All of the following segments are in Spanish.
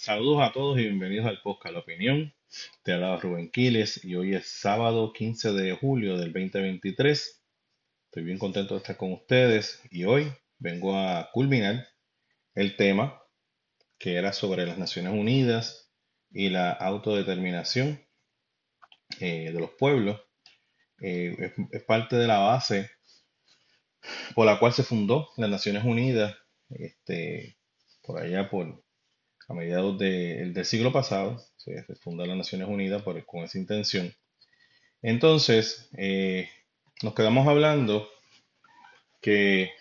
Saludos a todos y bienvenidos al podcast La Opinión. Te habla Rubén Quiles y hoy es sábado 15 de julio del 2023. Estoy bien contento de estar con ustedes y hoy vengo a culminar el tema que era sobre las Naciones Unidas y la autodeterminación eh, de los pueblos. Eh, es, es parte de la base por la cual se fundó las Naciones Unidas este, por allá por a mediados de- del siglo pasado, se, fundó las Naciones Unidas por- con esa intención. Entonces, eh, nos quedamos hablando que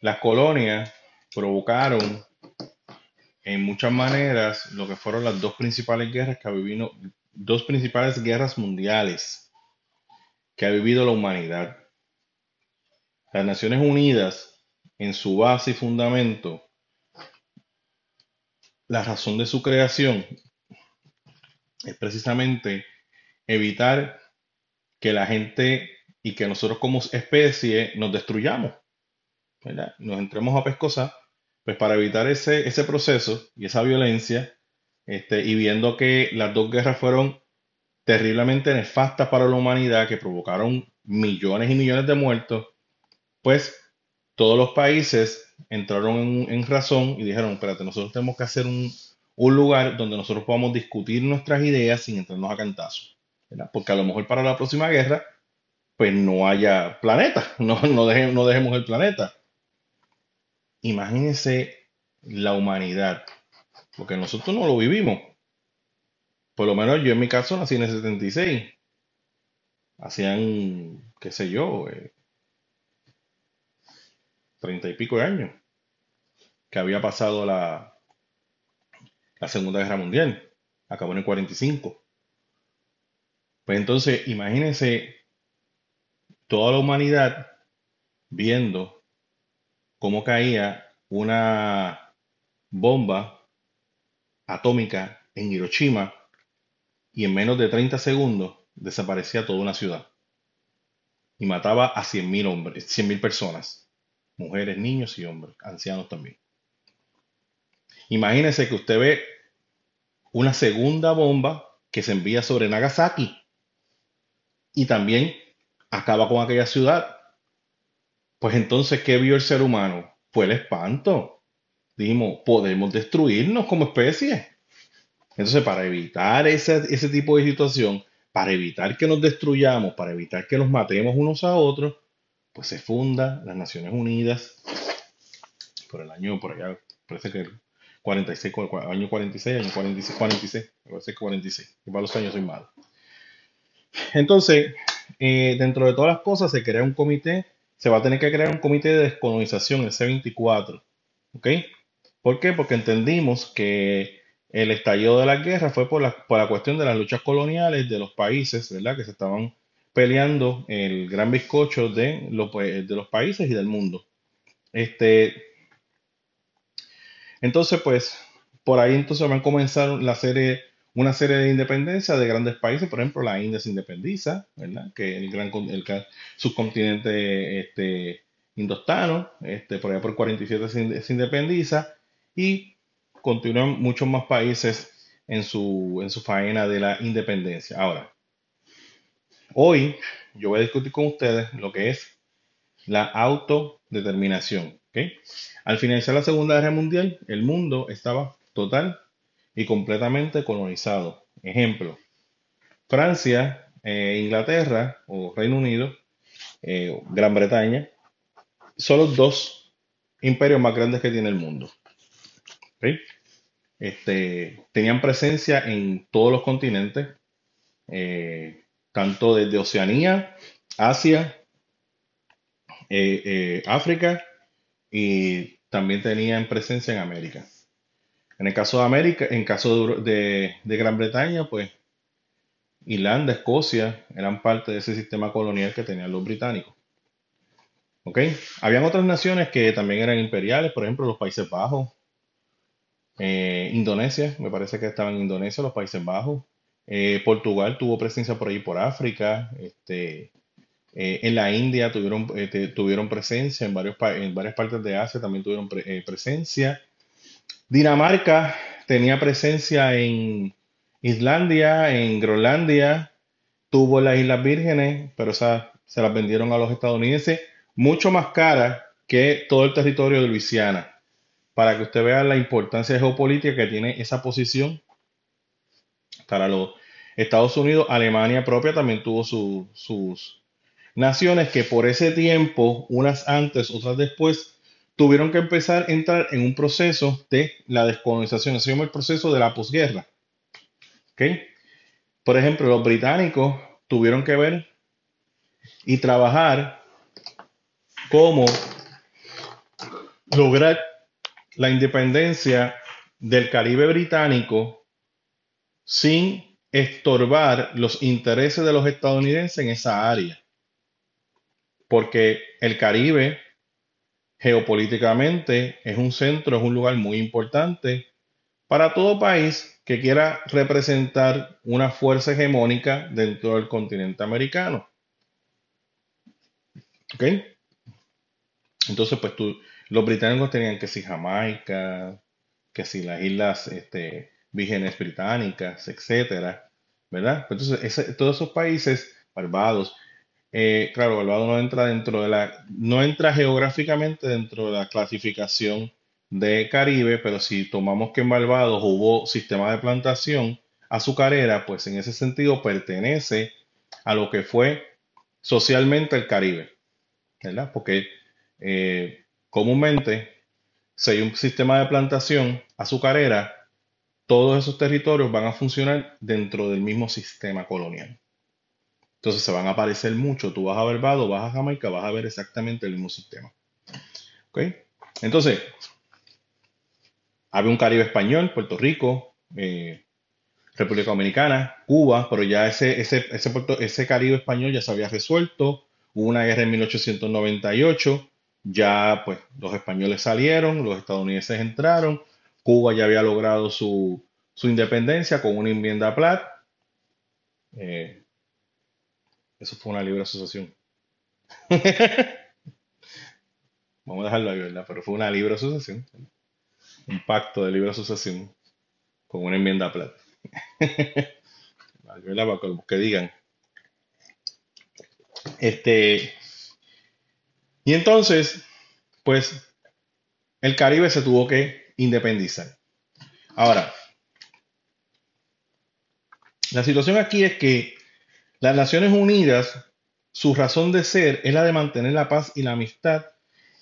las colonias provocaron en muchas maneras lo que fueron las dos principales guerras que ha vivido, dos principales guerras mundiales que ha vivido la humanidad. Las Naciones Unidas, en su base y fundamento, la razón de su creación es precisamente evitar que la gente y que nosotros como especie nos destruyamos, ¿verdad? Nos entremos a pescosar, pues para evitar ese, ese proceso y esa violencia, este, y viendo que las dos guerras fueron terriblemente nefastas para la humanidad, que provocaron millones y millones de muertos, pues todos los países entraron en, razón y dijeron, espérate, nosotros tenemos que hacer un, un lugar donde nosotros podamos discutir nuestras ideas sin entrarnos a cantazos, ¿verdad? Porque a lo mejor para la próxima guerra, pues no haya planeta, no, no, no dejemos el planeta. Imagínense la humanidad, porque nosotros no lo vivimos. Por lo menos yo en mi caso nací en el 76. Hacían, qué sé yo, eh, treinta y pico de años que había pasado la, la Segunda Guerra Mundial. Acabó en el 45. Pues entonces, imagínense toda la humanidad viendo cómo caía una bomba atómica en Hiroshima y en menos de 30 segundos desaparecía toda una ciudad y mataba a 100.000 hombres, 100.000 personas, mujeres, niños y hombres, ancianos también. Imagínese que usted ve una segunda bomba que se envía sobre Nagasaki y también acaba con aquella ciudad. Pues entonces, ¿qué vio el ser humano? Fue el espanto. Dijimos, podemos destruirnos como especie. Entonces, para evitar ese, ese tipo de situación, para evitar que nos destruyamos, para evitar que nos matemos unos a otros, pues se funda las Naciones Unidas por el año, por allá, parece que el 46, cu- cu- año 46, año 46, 46, parece que 46, que para los años soy malo. Entonces, eh, dentro de todas las cosas se crea un comité, se va a tener que crear un comité de descolonización, el C24, ¿ok? ¿Por qué? Porque entendimos que el estallido de la guerra fue por la, por la cuestión de las luchas coloniales de los países, ¿verdad? Que se estaban peleando el gran bizcocho de los, pa- de los países y del mundo. Este, entonces, pues, por ahí entonces van a comenzar una serie de independencia de grandes países. Por ejemplo, la India se independiza, ¿verdad? Que el gran el subcontinente este, indostano, este, por allá por 47 se, inde- se independiza y continúan muchos más países en su, en su faena de la independencia. Ahora, hoy yo voy a discutir con ustedes lo que es la autodeterminación. Al finalizar la Segunda Guerra Mundial, el mundo estaba total y completamente colonizado. Ejemplo, Francia, eh, Inglaterra o Reino Unido, eh, Gran Bretaña, son los dos imperios más grandes que tiene el mundo. Este, tenían presencia en todos los continentes, eh, tanto desde Oceanía, Asia, eh, eh, África y también tenían presencia en América. En el caso de América, en caso de, Gran Bretaña, pues Irlanda, Escocia eran parte de ese sistema colonial que tenían los británicos. ¿Ok? Habían otras naciones que también eran imperiales, por ejemplo, los Países Bajos, eh, Indonesia, me parece que estaban en Indonesia, los Países Bajos. Eh, Portugal tuvo presencia por ahí por África. Este, eh, en la India tuvieron, eh, tuvieron presencia, en, varios, en varias partes de Asia también tuvieron pre- presencia. Dinamarca tenía presencia en Islandia, en Groenlandia, tuvo las Islas Vírgenes, pero esas se las vendieron a los estadounidenses mucho más caras que todo el territorio de Luisiana. Para que usted vea la importancia geopolítica que tiene esa posición para los Estados Unidos, Alemania propia también tuvo sus naciones que por ese tiempo, unas antes, otras después, tuvieron que empezar a entrar en un proceso de la descolonización. Se llama el proceso de la posguerra. Por ejemplo, los británicos tuvieron que ver y trabajar cómo lograr la independencia del Caribe británico sin estorbar los intereses de los estadounidenses en esa área. Porque el Caribe geopolíticamente es un centro, es un lugar muy importante para todo país que quiera representar una fuerza hegemónica dentro del continente americano. ¿Ok? Entonces, pues los británicos tenían que si Jamaica, que si las islas este, vírgenes británicas, etcétera, ¿verdad? Pues entonces, todos esos países, Barbados, eh, claro, Barbados no entra dentro de la, no entra geográficamente dentro de la clasificación de Caribe, pero si tomamos que en Barbados hubo sistema de plantación azucarera, pues en ese sentido pertenece a lo que fue socialmente el Caribe, ¿verdad? Porque eh, comúnmente, si hay un sistema de plantación azucarera, todos esos territorios van a funcionar dentro del mismo sistema colonial. Entonces se van a parecer mucho. Tú vas a Barbados, vas a Jamaica, vas a ver exactamente el mismo sistema. ¿Ok? Entonces, había un Caribe español, Puerto Rico, eh, República Dominicana, Cuba, pero ya ese, ese, ese, ese Caribe español ya se había resuelto. Hubo una guerra en 1898 ya pues los españoles salieron, los estadounidenses entraron, Cuba ya había logrado su, independencia con una enmienda Platt. Eh, eso fue una libre asociación. Vamos a dejarlo ahí, ¿verdad? Pero fue una libre asociación. Un pacto de libre asociación con una enmienda Platt. Para que digan. Este, y entonces, pues, el Caribe se tuvo que independizar. Ahora, la situación aquí es que las Naciones Unidas, su razón de ser es la de mantener la paz y la amistad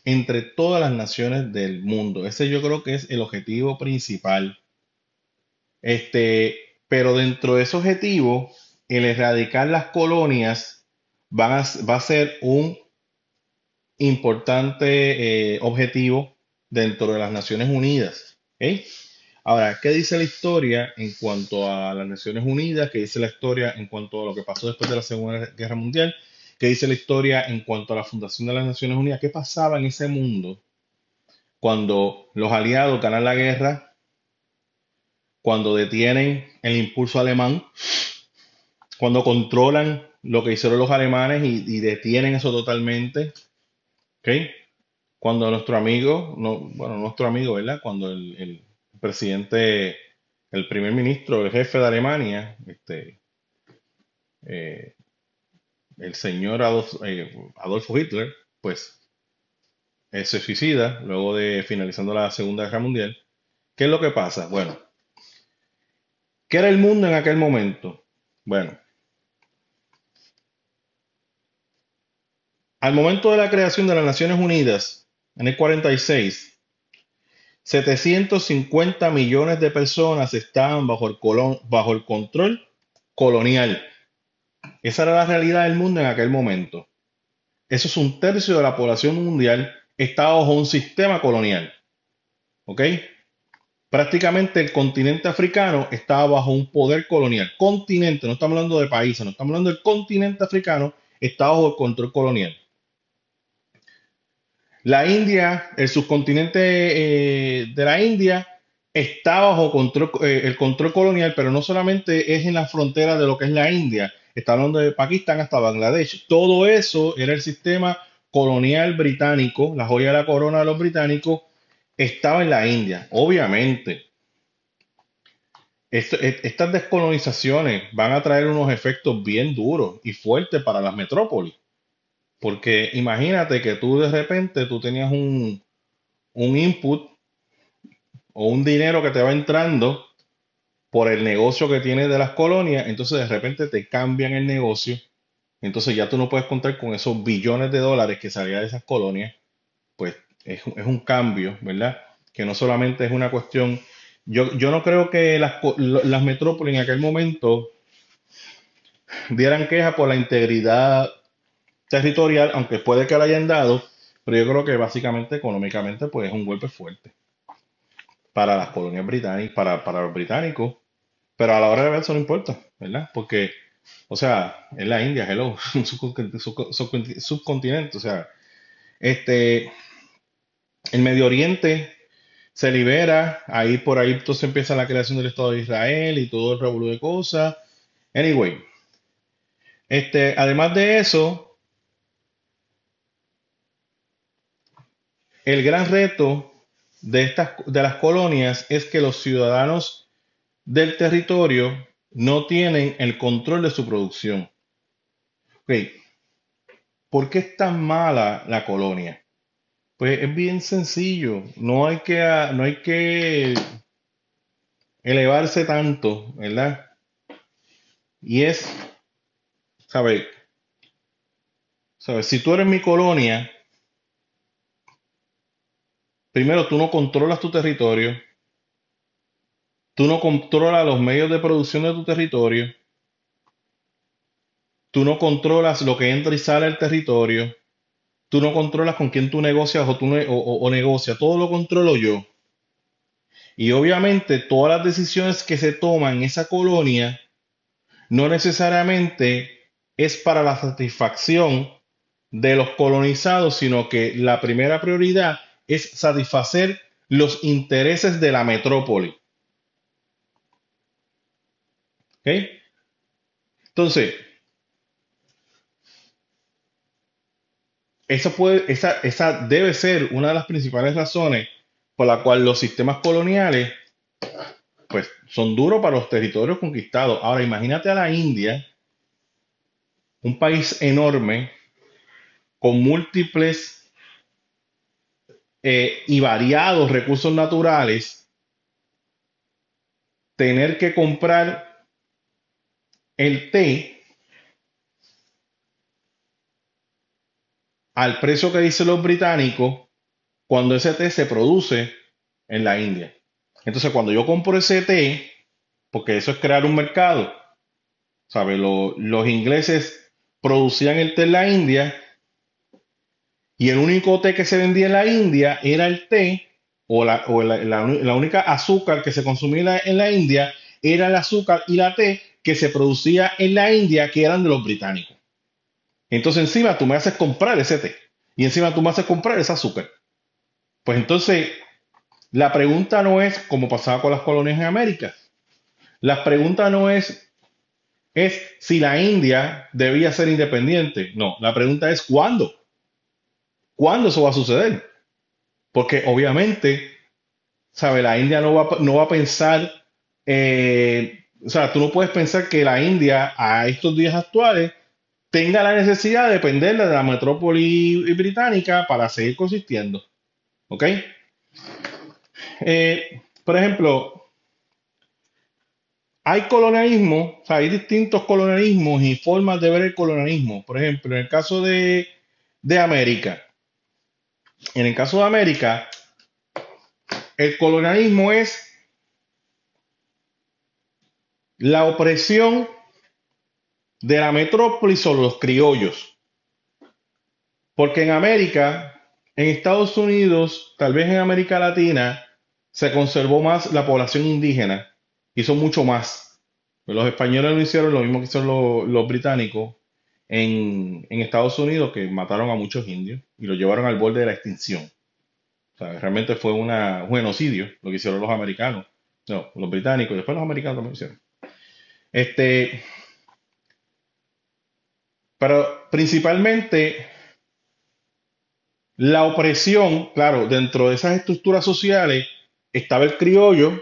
entre todas las naciones del mundo. Ese yo creo que es el objetivo principal. Este, pero dentro de ese objetivo, el erradicar las colonias va a ser un importante eh, objetivo dentro de las Naciones Unidas. Ahora, ¿qué dice la historia en cuanto a las Naciones Unidas? ¿Qué dice la historia en cuanto a lo que pasó después de la Segunda Guerra Mundial? ¿Qué dice la historia en cuanto a la fundación de las Naciones Unidas? ¿Qué pasaba en ese mundo cuando los aliados ganan la guerra? Cuando detienen el impulso alemán, cuando controlan lo que hicieron los alemanes y, y detienen eso totalmente, ¿Ok? Cuando nuestro amigo, no, bueno, nuestro amigo, ¿verdad? Cuando el, presidente, el primer ministro, el jefe de Alemania, este, eh, el señor eh, Adolfo Hitler, pues eh, se suicida luego de finalizando la Segunda Guerra Mundial. ¿Qué es lo que pasa? Bueno, ¿qué era el mundo en aquel momento? Bueno, Al momento de la creación de las Naciones Unidas, en el 46, 750 millones de personas estaban bajo el, control colonial. Esa era la realidad del mundo en aquel momento. Eso es un tercio de la población mundial está bajo un sistema colonial. ¿Ok? Prácticamente el continente africano estaba bajo un poder colonial. Continente, no estamos hablando de países, no estamos hablando del continente africano, está bajo el control colonial. La India, el subcontinente eh, de la India, está bajo control, eh, el control colonial, pero no solamente es en la frontera de lo que es la India, está hablando de Pakistán hasta Bangladesh. Todo eso era el sistema colonial británico, la joya de la corona de los británicos, estaba en la India. Obviamente, e- estas descolonizaciones van a traer unos efectos bien duros y fuertes para las metrópolis. Porque imagínate que tú de repente tú tenías un, un input o un dinero que te va entrando por el negocio que tienes de las colonias, entonces de repente te cambian el negocio, entonces ya tú no puedes contar con esos billones de dólares que salían de esas colonias, pues es, es un cambio, ¿verdad? Que no solamente es una cuestión, yo, yo no creo que las, las metrópolis en aquel momento dieran queja por la integridad territorial, aunque puede que la hayan dado, pero yo creo que básicamente económicamente pues es un golpe fuerte para las colonias británicas, para, para los británicos, pero a la hora de ver eso no importa, ¿verdad? Porque, o sea, es la India, hello, un subcontinente, subco- subconti- subcontinente, o sea, este, el Medio Oriente se libera, ahí por ahí entonces empieza la creación del Estado de Israel y todo el revolú de cosas. Anyway, este, además de eso, el gran reto de estas, de las colonias es que los ciudadanos del territorio no tienen el control de su producción. Ok, ¿Por qué es tan mala la colonia? Pues es bien sencillo, no hay que, no hay que elevarse tanto, ¿verdad? Y es, ¿sabes? ¿Sabes? Si tú eres mi colonia, primero tú no controlas tu territorio, tú no controlas los medios de producción de tu territorio, tú no controlas lo que entra y sale del territorio, tú no controlas con quién tú negocias o, tú o, o- o negocias, todo lo controlo yo. Y obviamente todas las decisiones que se toman en esa colonia no necesariamente es para la satisfacción de los colonizados, sino que la primera prioridad es satisfacer los intereses de la metrópoli. ¿Ok? Entonces, esa, puede, esa, esa debe ser una de las principales razones por la cual los sistemas coloniales pues, son duros para los territorios conquistados. Ahora, imagínate a la India, un país enorme, con múltiples eh, y variados recursos naturales, tener que comprar el té al precio que dicen los británicos cuando ese té se produce en la India. Entonces, cuando yo compro ese té, porque eso es crear un mercado, ¿sabes? Lo- los ingleses producían el té en la India y el único té que se vendía en la India era el té o la, o la- única azúcar que se consumía en la, en la India era el azúcar y la té que se producía en la India que eran de los británicos. Entonces encima tú me haces comprar ese té y encima tú me haces comprar ese azúcar. Pues entonces la pregunta no es como pasaba con las colonias en América. La pregunta no es, es si la India debía ser independiente. No, la pregunta es cuándo. ¿Cuándo eso va a suceder? Porque obviamente, ¿sabe? La India no va, no va a pensar, eh, o sea, tú no puedes pensar que la India a estos días actuales tenga la necesidad de depender de la metrópoli británica para seguir consistiendo. ¿Ok? Eh, por ejemplo, hay colonialismo, o sea, hay distintos colonialismos y formas de ver el colonialismo. Por ejemplo, en el caso de, de América, en el caso de América, el colonialismo es la opresión de la metrópoli sobre los criollos. Porque en América, en Estados Unidos, tal vez en América Latina, se conservó más la población indígena son mucho más. Los españoles no hicieron lo mismo que hicieron los, los británicos en, Estados Unidos, que mataron a muchos indios y los llevaron al borde de la extinción. O sea, realmente fue un genocidio lo que hicieron los americanos. No, los británicos, y después los americanos también lo hicieron. Este, pero principalmente la opresión, claro, dentro de esas estructuras sociales estaba el criollo,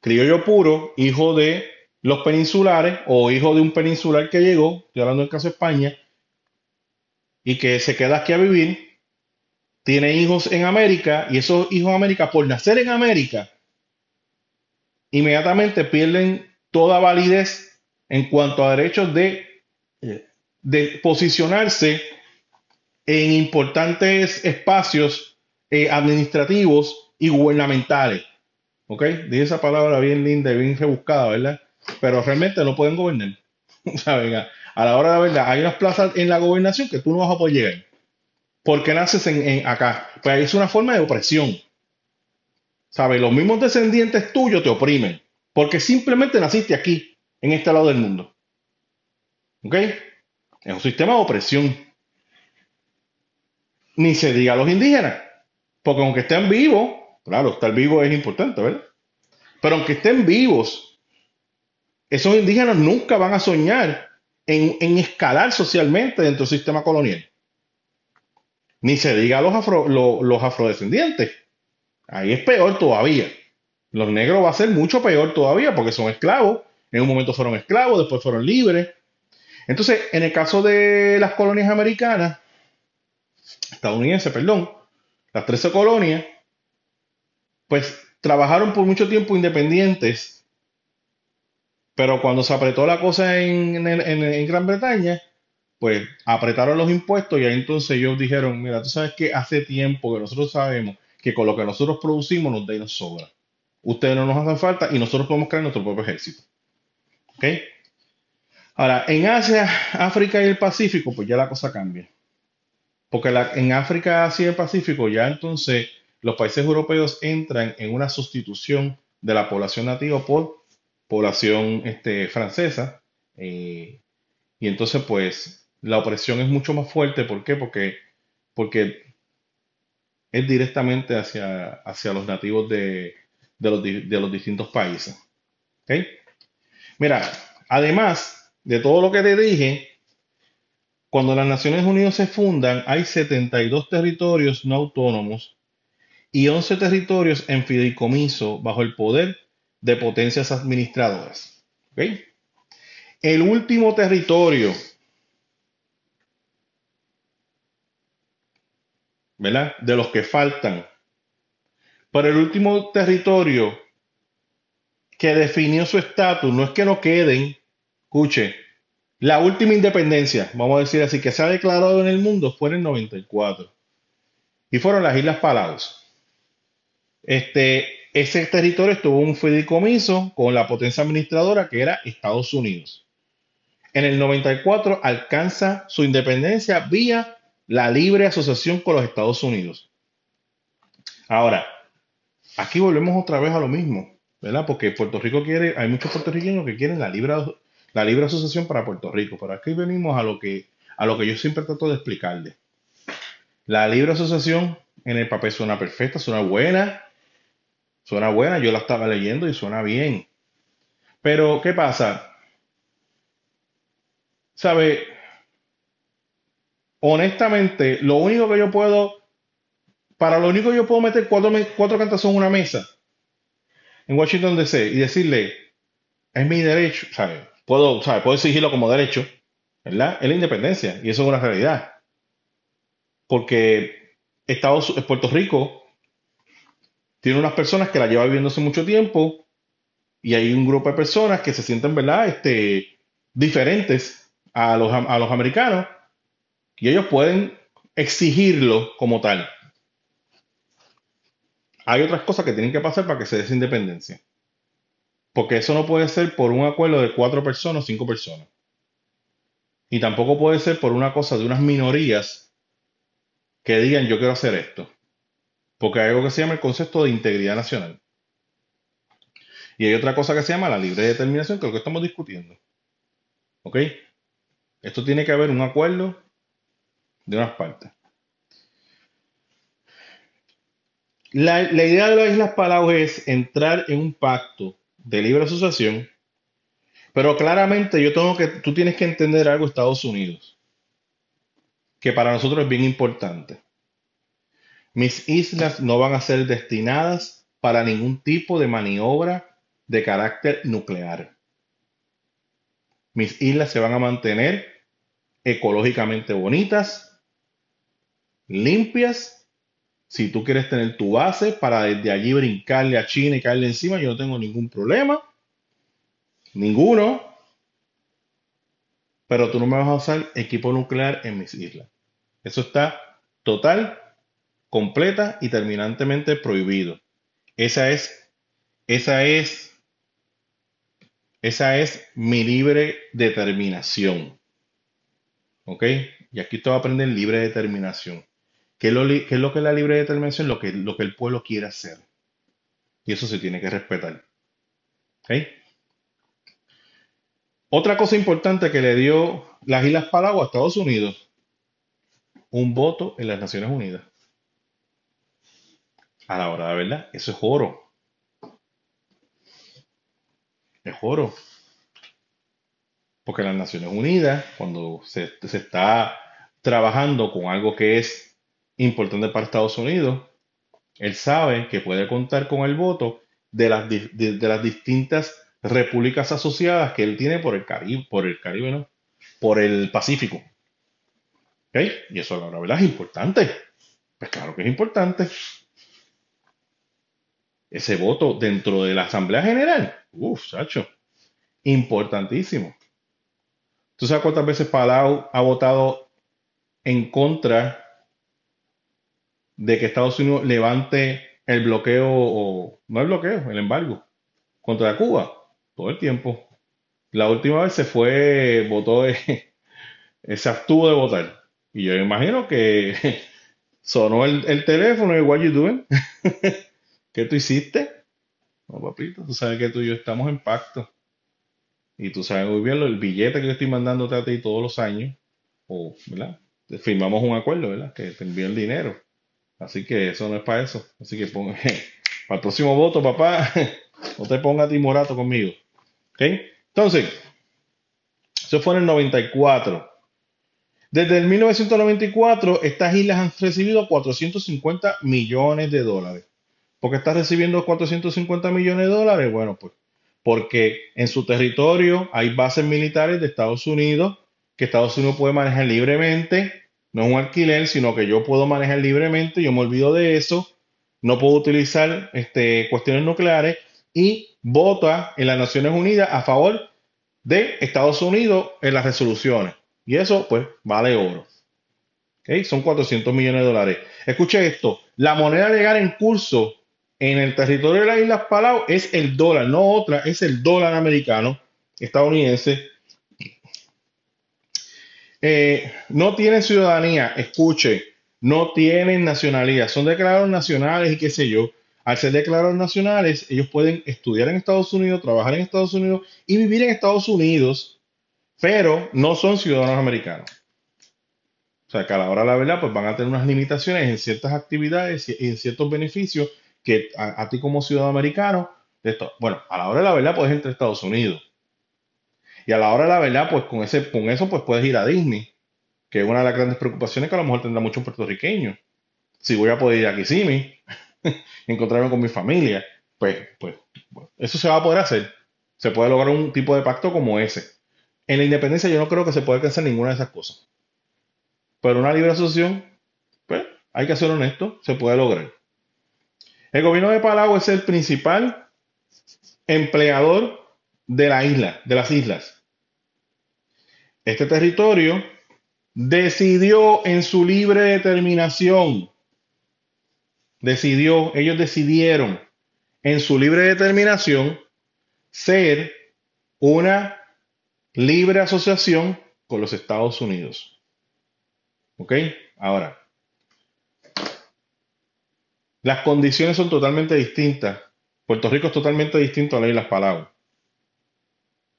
criollo puro, hijo de los peninsulares o hijo de un peninsular que llegó, estoy hablando del caso de España, y que se queda aquí a vivir, tiene hijos en América y esos hijos en América, por nacer en América, inmediatamente pierden toda validez en cuanto a derechos de, de posicionarse en importantes espacios eh, administrativos y gubernamentales. ¿Ok? Dije esa palabra bien linda y bien rebuscada, ¿verdad? Pero realmente no pueden gobernar. ¿Saben? A la hora de la verdad, hay unas plazas en la gobernación que tú no vas a poder llegar. porque naces en, acá? Pues es una forma de opresión. ¿Sabes? Los mismos descendientes tuyos te oprimen. Porque simplemente naciste aquí, en este lado del mundo. ¿Ok? Es un sistema de opresión. Ni se diga a los indígenas. Porque aunque estén vivos, claro, estar vivo es importante, ¿verdad? Pero aunque estén vivos, esos indígenas nunca van a soñar en, escalar socialmente dentro del sistema colonial. Ni se diga los, los afrodescendientes. Ahí es peor todavía. Los negros va a ser mucho peor todavía porque son esclavos. En un momento fueron esclavos, después fueron libres. Entonces, en el caso de las colonias americanas, estadounidenses, perdón, las 13 colonias, pues trabajaron por mucho tiempo independientes, pero cuando se apretó la cosa en, en, Gran Bretaña, pues apretaron los impuestos y ahí entonces ellos dijeron, mira, tú sabes que hace tiempo que nosotros sabemos que con lo que nosotros producimos nos da y nos sobra. Ustedes no nos hacen falta y nosotros podemos crear nuestro propio ejército. ¿Ok? Ahora, en Asia, África y el Pacífico, pues ya la cosa cambia. Porque en África, Asia y el Pacífico ya entonces los países europeos entran en una sustitución de la población nativa por población este, francesa. Eh, y entonces, pues, la opresión es mucho más fuerte. ¿Por qué? Porque, porque es directamente hacia, hacia los nativos de, los, de los distintos países. ¿Ok? Mira, además de todo lo que te dije, cuando las Naciones Unidas se fundan, hay 72 territorios no autónomos y 11 territorios en fideicomiso bajo el poder de potencias administradoras. El último territorio, ¿verdad? De los que faltan. Pero el último territorio que definió su estatus, no es que no queden, escuche, la última independencia, vamos a decir así, que se ha declarado en el mundo fue en el 94. Y fueron las Islas Palaos. Este, ese territorio estuvo un fideicomiso con la potencia administradora que era Estados Unidos. En el 94 alcanza su independencia vía la libre asociación con los Estados Unidos. Ahora, aquí volvemos otra vez a lo mismo, ¿verdad? Porque Puerto Rico quiere, hay muchos puertorriqueños que quieren la libre la libre asociación para Puerto Rico. Pero aquí venimos a lo que, a lo que yo siempre trato de explicarle. La libre asociación en el papel suena perfecta, suena buena, suena buena, yo la estaba leyendo y suena bien. Pero, ¿qué pasa? ¿Sabe? Honestamente, lo único que yo puedo, para lo único que yo puedo meter cuatro, cuatro cantas en una mesa en Washington DC y decirle, es mi derecho, ¿sabes? puedo, puedo exigirlo como derecho, ¿verdad? Es la independencia y eso es una realidad. Porque Estados, Puerto Rico tiene unas personas que la llevan viviendo hace mucho tiempo y hay un grupo de personas que se sienten, ¿verdad? Este, diferentes a los, a los americanos y ellos pueden exigirlo como tal. Hay otras cosas que tienen que pasar para que se dé esa independencia. Porque eso no puede ser por un acuerdo de cuatro personas o cinco personas. Y tampoco puede ser por una cosa de unas minorías que digan yo quiero hacer esto. Porque hay algo que se llama el concepto de integridad nacional. Y hay otra cosa que se llama la libre determinación, que es lo que estamos discutiendo. ¿Ok? Esto tiene que haber un acuerdo de unas partes. La, idea de las Islas Palau es entrar en un pacto de libre asociación, pero claramente yo tengo que, tú tienes que entender algo Estados Unidos, que para nosotros es bien importante. Mis islas no van a ser destinadas para ningún tipo de maniobra de carácter nuclear. Mis islas se van a mantener ecológicamente bonitas, limpias. Si tú quieres tener tu base para desde allí brincarle a China y caerle encima, yo no tengo ningún problema. Ninguno. Pero tú no me vas a usar equipo nuclear en mis islas. Eso está total, completa y terminantemente prohibido. Esa es, esa es, esa es mi libre determinación. ¿Ok? Y aquí a aprender libre determinación. ¿Qué es, lo, es lo que es la libre determinación? Lo que, lo que el pueblo quiere hacer. Y eso se tiene que respetar. ¿Ok? Otra cosa importante que le dio las Islas Palau a Estados Unidos, un voto en las Naciones Unidas. A la hora de verdad, eso es oro. Es oro. Porque las Naciones Unidas, cuando se, está trabajando con algo que es importante para Estados Unidos, él sabe que puede contar con el voto de las, de, las distintas repúblicas asociadas que él tiene por el Caribe, por el Caribe, ¿no? Por el Pacífico. ¿Ok? Y eso la verdad es importante. Pues claro que es importante. Ese voto dentro de la Asamblea General. Uf, Sacho. Importantísimo. ¿Tú sabes cuántas veces Palau ha votado en contra de que Estados Unidos levante el bloqueo, o no el bloqueo, el embargo, contra Cuba? Todo el tiempo. La última vez se fue, votó, se abstuvo de votar. Y yo imagino que sonó el, teléfono y what you doing? ¿Qué tú hiciste? No, papito, tú sabes que tú y yo estamos en pacto. Y tú sabes muy bien el billete que yo estoy mandándote a ti todos los años, o, ¿verdad? Firmamos un acuerdo, ¿verdad? Que te envío el dinero. Así que eso no es para eso. Así que para el próximo voto, papá, no te pongas timorato conmigo. ¿Ok? Entonces, eso fue en el 94. Desde el 1994, estas islas han recibido 450 millones de dólares. ¿Por qué está recibiendo 450 millones de dólares? Bueno, pues porque en su territorio hay bases militares de Estados Unidos que Estados Unidos puede manejar libremente. No es un alquiler, sino que yo puedo manejar libremente. Yo me olvido de eso. No puedo utilizar este, cuestiones nucleares y vota en las Naciones Unidas a favor de Estados Unidos en las resoluciones. Y eso, pues, vale oro. Son 400 millones de dólares. Escuche esto. La moneda legal en curso en el territorio de las Islas Palau es el dólar, no otra, es el dólar americano, estadounidense. Eh, no tienen ciudadanía, escuche, no tienen nacionalidad, son declarados nacionales y qué sé yo. Al ser declarados nacionales, ellos pueden estudiar en Estados Unidos, trabajar en Estados Unidos y vivir en Estados Unidos, pero no son ciudadanos americanos. O sea, a la hora la verdad, pues van a tener unas limitaciones en ciertas actividades y en ciertos beneficios que a, ti como ciudadano americano, bueno, a la hora de la verdad puedes entrar a Estados Unidos. Y a la hora de la verdad, pues con, ese, con eso pues puedes ir a Disney, que es una de las grandes preocupaciones que a lo mejor tendrá muchos puertorriqueños. Si voy a poder ir a Kissimmee, encontrarme con mi familia, pues, pues eso se va a poder hacer. Se puede lograr un tipo de pacto como ese. En la independencia yo no creo que se pueda alcanzar ninguna de esas cosas. Pero una libre asociación, pues hay que ser honesto, se puede lograr. El gobierno de Palau es el principal empleador de la isla, de las islas. Este territorio decidió en su libre determinación, decidió, ellos decidieron en su libre determinación ser una libre asociación con los Estados Unidos. ¿Ok? Ahora, las condiciones son totalmente distintas. Puerto Rico es totalmente distinto a las Islas Palau.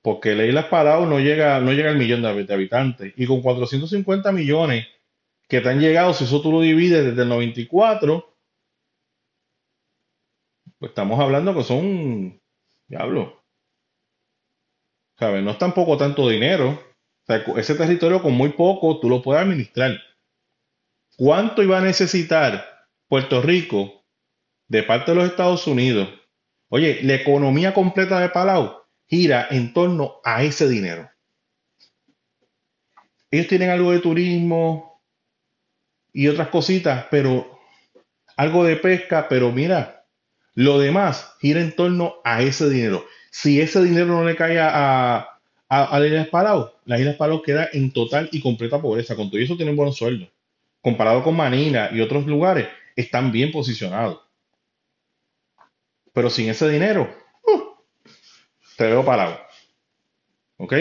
Porque las Islas Palau no llega, no llega al millón de habitantes. Y con 450 millones que te han llegado, si eso tú lo divides desde el 94, pues estamos hablando que son, diablo, ¿sabes? No es tampoco tanto dinero. ese territorio con muy poco tú lo puedes administrar. ¿Cuánto iba a necesitar Puerto Rico de parte de los Estados Unidos Oye, la economía completa de Palau gira en torno a ese dinero. Ellos tienen algo de turismo y otras cositas, pero algo de pesca, pero mira, lo demás gira en torno a ese dinero. Si ese dinero no le cae a, a, a las Islas Palau, las Islas Palau queda en total y completa pobreza. Con todo eso tienen buenos sueldos. Comparado con Manila y otros lugares, están bien posicionados. Pero sin ese dinero, uh, te veo parado. ¿Ok?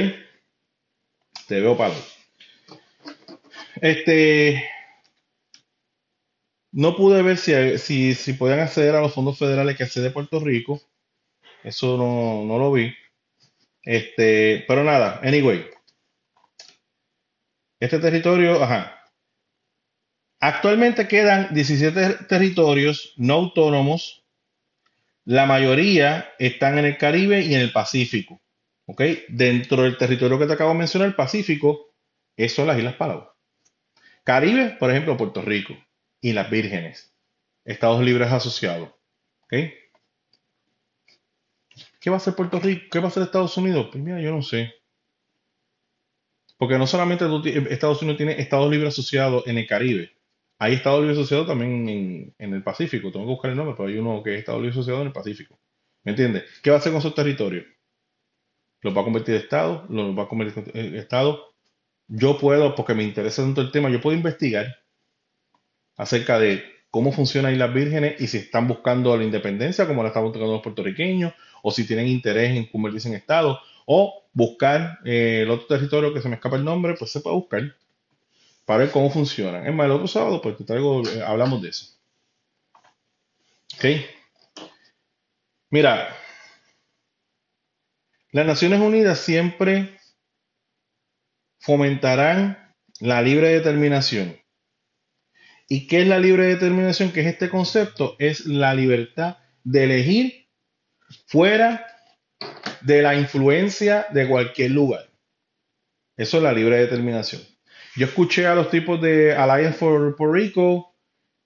Te veo parado. Este, no pude ver si, si, si podían acceder a los fondos federales que accede Puerto Rico. Eso no, no lo vi. Este, pero nada, anyway. Este territorio, ajá. Actualmente quedan 17 territorios no autónomos. La mayoría están en el Caribe y en el Pacífico. ¿Ok? Dentro del territorio que te acabo de mencionar, el Pacífico, eso son las Islas Palau. Caribe, por ejemplo, Puerto Rico y las Vírgenes. Estados Libres Asociados. ¿Ok? ¿Qué va a hacer Puerto Rico? ¿Qué va a hacer Estados Unidos? Pues mira, yo no sé. Porque no solamente Estados Unidos tiene Estados Libres Asociados en el Caribe, hay Estados Libres Asociados también en, el Pacífico. Tengo que buscar el nombre, pero hay uno que es Estados Libres Asociados en el Pacífico. ¿Me entiendes? ¿Qué va a hacer con esos territorios? ¿Los va a convertir en Estado? ¿Los va a convertir en Estado? Yo puedo, porque me interesa tanto el tema, yo puedo investigar acerca de cómo funcionan Islas Vírgenes y si están buscando la independencia, como la están buscando los puertorriqueños, o si tienen interés en convertirse en Estado, o buscar eh, el otro territorio que se me escapa el nombre, pues se puede buscar para ver cómo funcionan. Es más, el otro sábado, pues te traigo, eh, hablamos de eso. ¿Ok? Mira, las Naciones Unidas siempre fomentarán la libre determinación. ¿Y qué es la libre determinación? Que es este concepto, es la libertad de elegir fuera de la influencia de cualquier lugar. Eso es la libre determinación. Yo escuché a los tipos de Alliance for Puerto Rico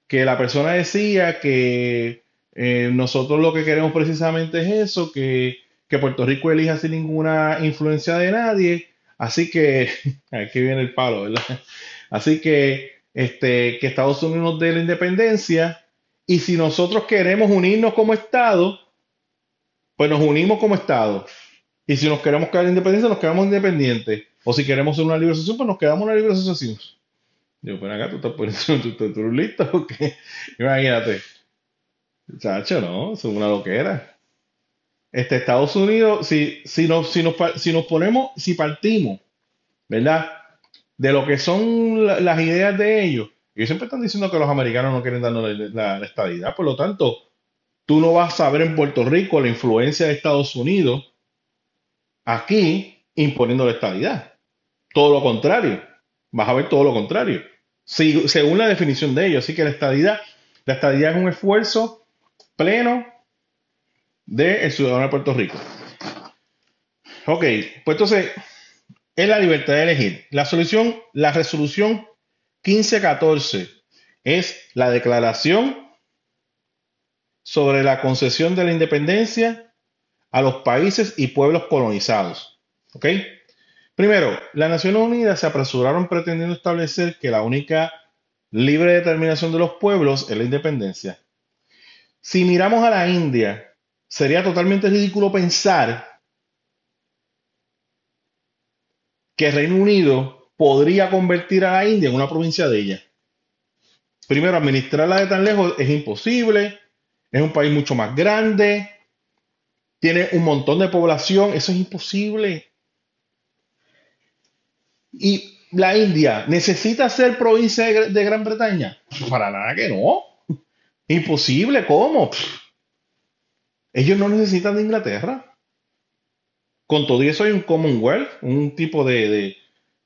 que la persona decía que eh, nosotros lo que queremos precisamente es eso, que, Puerto Rico elija sin ninguna influencia de nadie. Así que, aquí viene el palo, ¿verdad? Así que, este, que Estados Unidos nos dé la independencia y si nosotros queremos unirnos como Estado, pues nos unimos como Estado. Y si nos queremos quedar independencia, nos quedamos independientes. O si queremos ser una libre asociación, pues nos quedamos una libre asociación. Digo, pues acá tú estás poniendo tu, tu, porque imagínate. Chacho, no, es una loquera. Este Estados Unidos, si, si, nos, si, nos, si nos ponemos, si partimos, ¿verdad? De lo que son las ideas de ellos, ellos siempre están diciendo que los americanos no quieren darnos la, la estabilidad, por lo tanto, tú no vas a ver en Puerto Rico la influencia de Estados Unidos aquí imponiendo la estabilidad. Todo lo contrario. Vas a ver todo lo contrario. según la definición de ellos. Así que la estadidad, la estadidad es un esfuerzo pleno del ciudadano de Puerto Rico. Ok, pues entonces es la libertad de elegir. La solución, la resolución 1514 es la declaración sobre la concesión de la independencia a los países y pueblos colonizados. ¿Ok? Primero, las Naciones Unidas se apresuraron pretendiendo establecer que la única libre determinación de los pueblos es la independencia. Si miramos a la India, sería totalmente ridículo pensar que el Reino Unido podría convertir a la India en una provincia de ella. Primero, administrarla de tan lejos es imposible, es un país mucho más grande, tiene un montón de población, eso es imposible. ¿Y la India necesita ser provincia de, Gran Bretaña? Para nada que no. Imposible, ¿cómo? Ellos no necesitan de Inglaterra. Con todo eso hay un Commonwealth, un tipo de,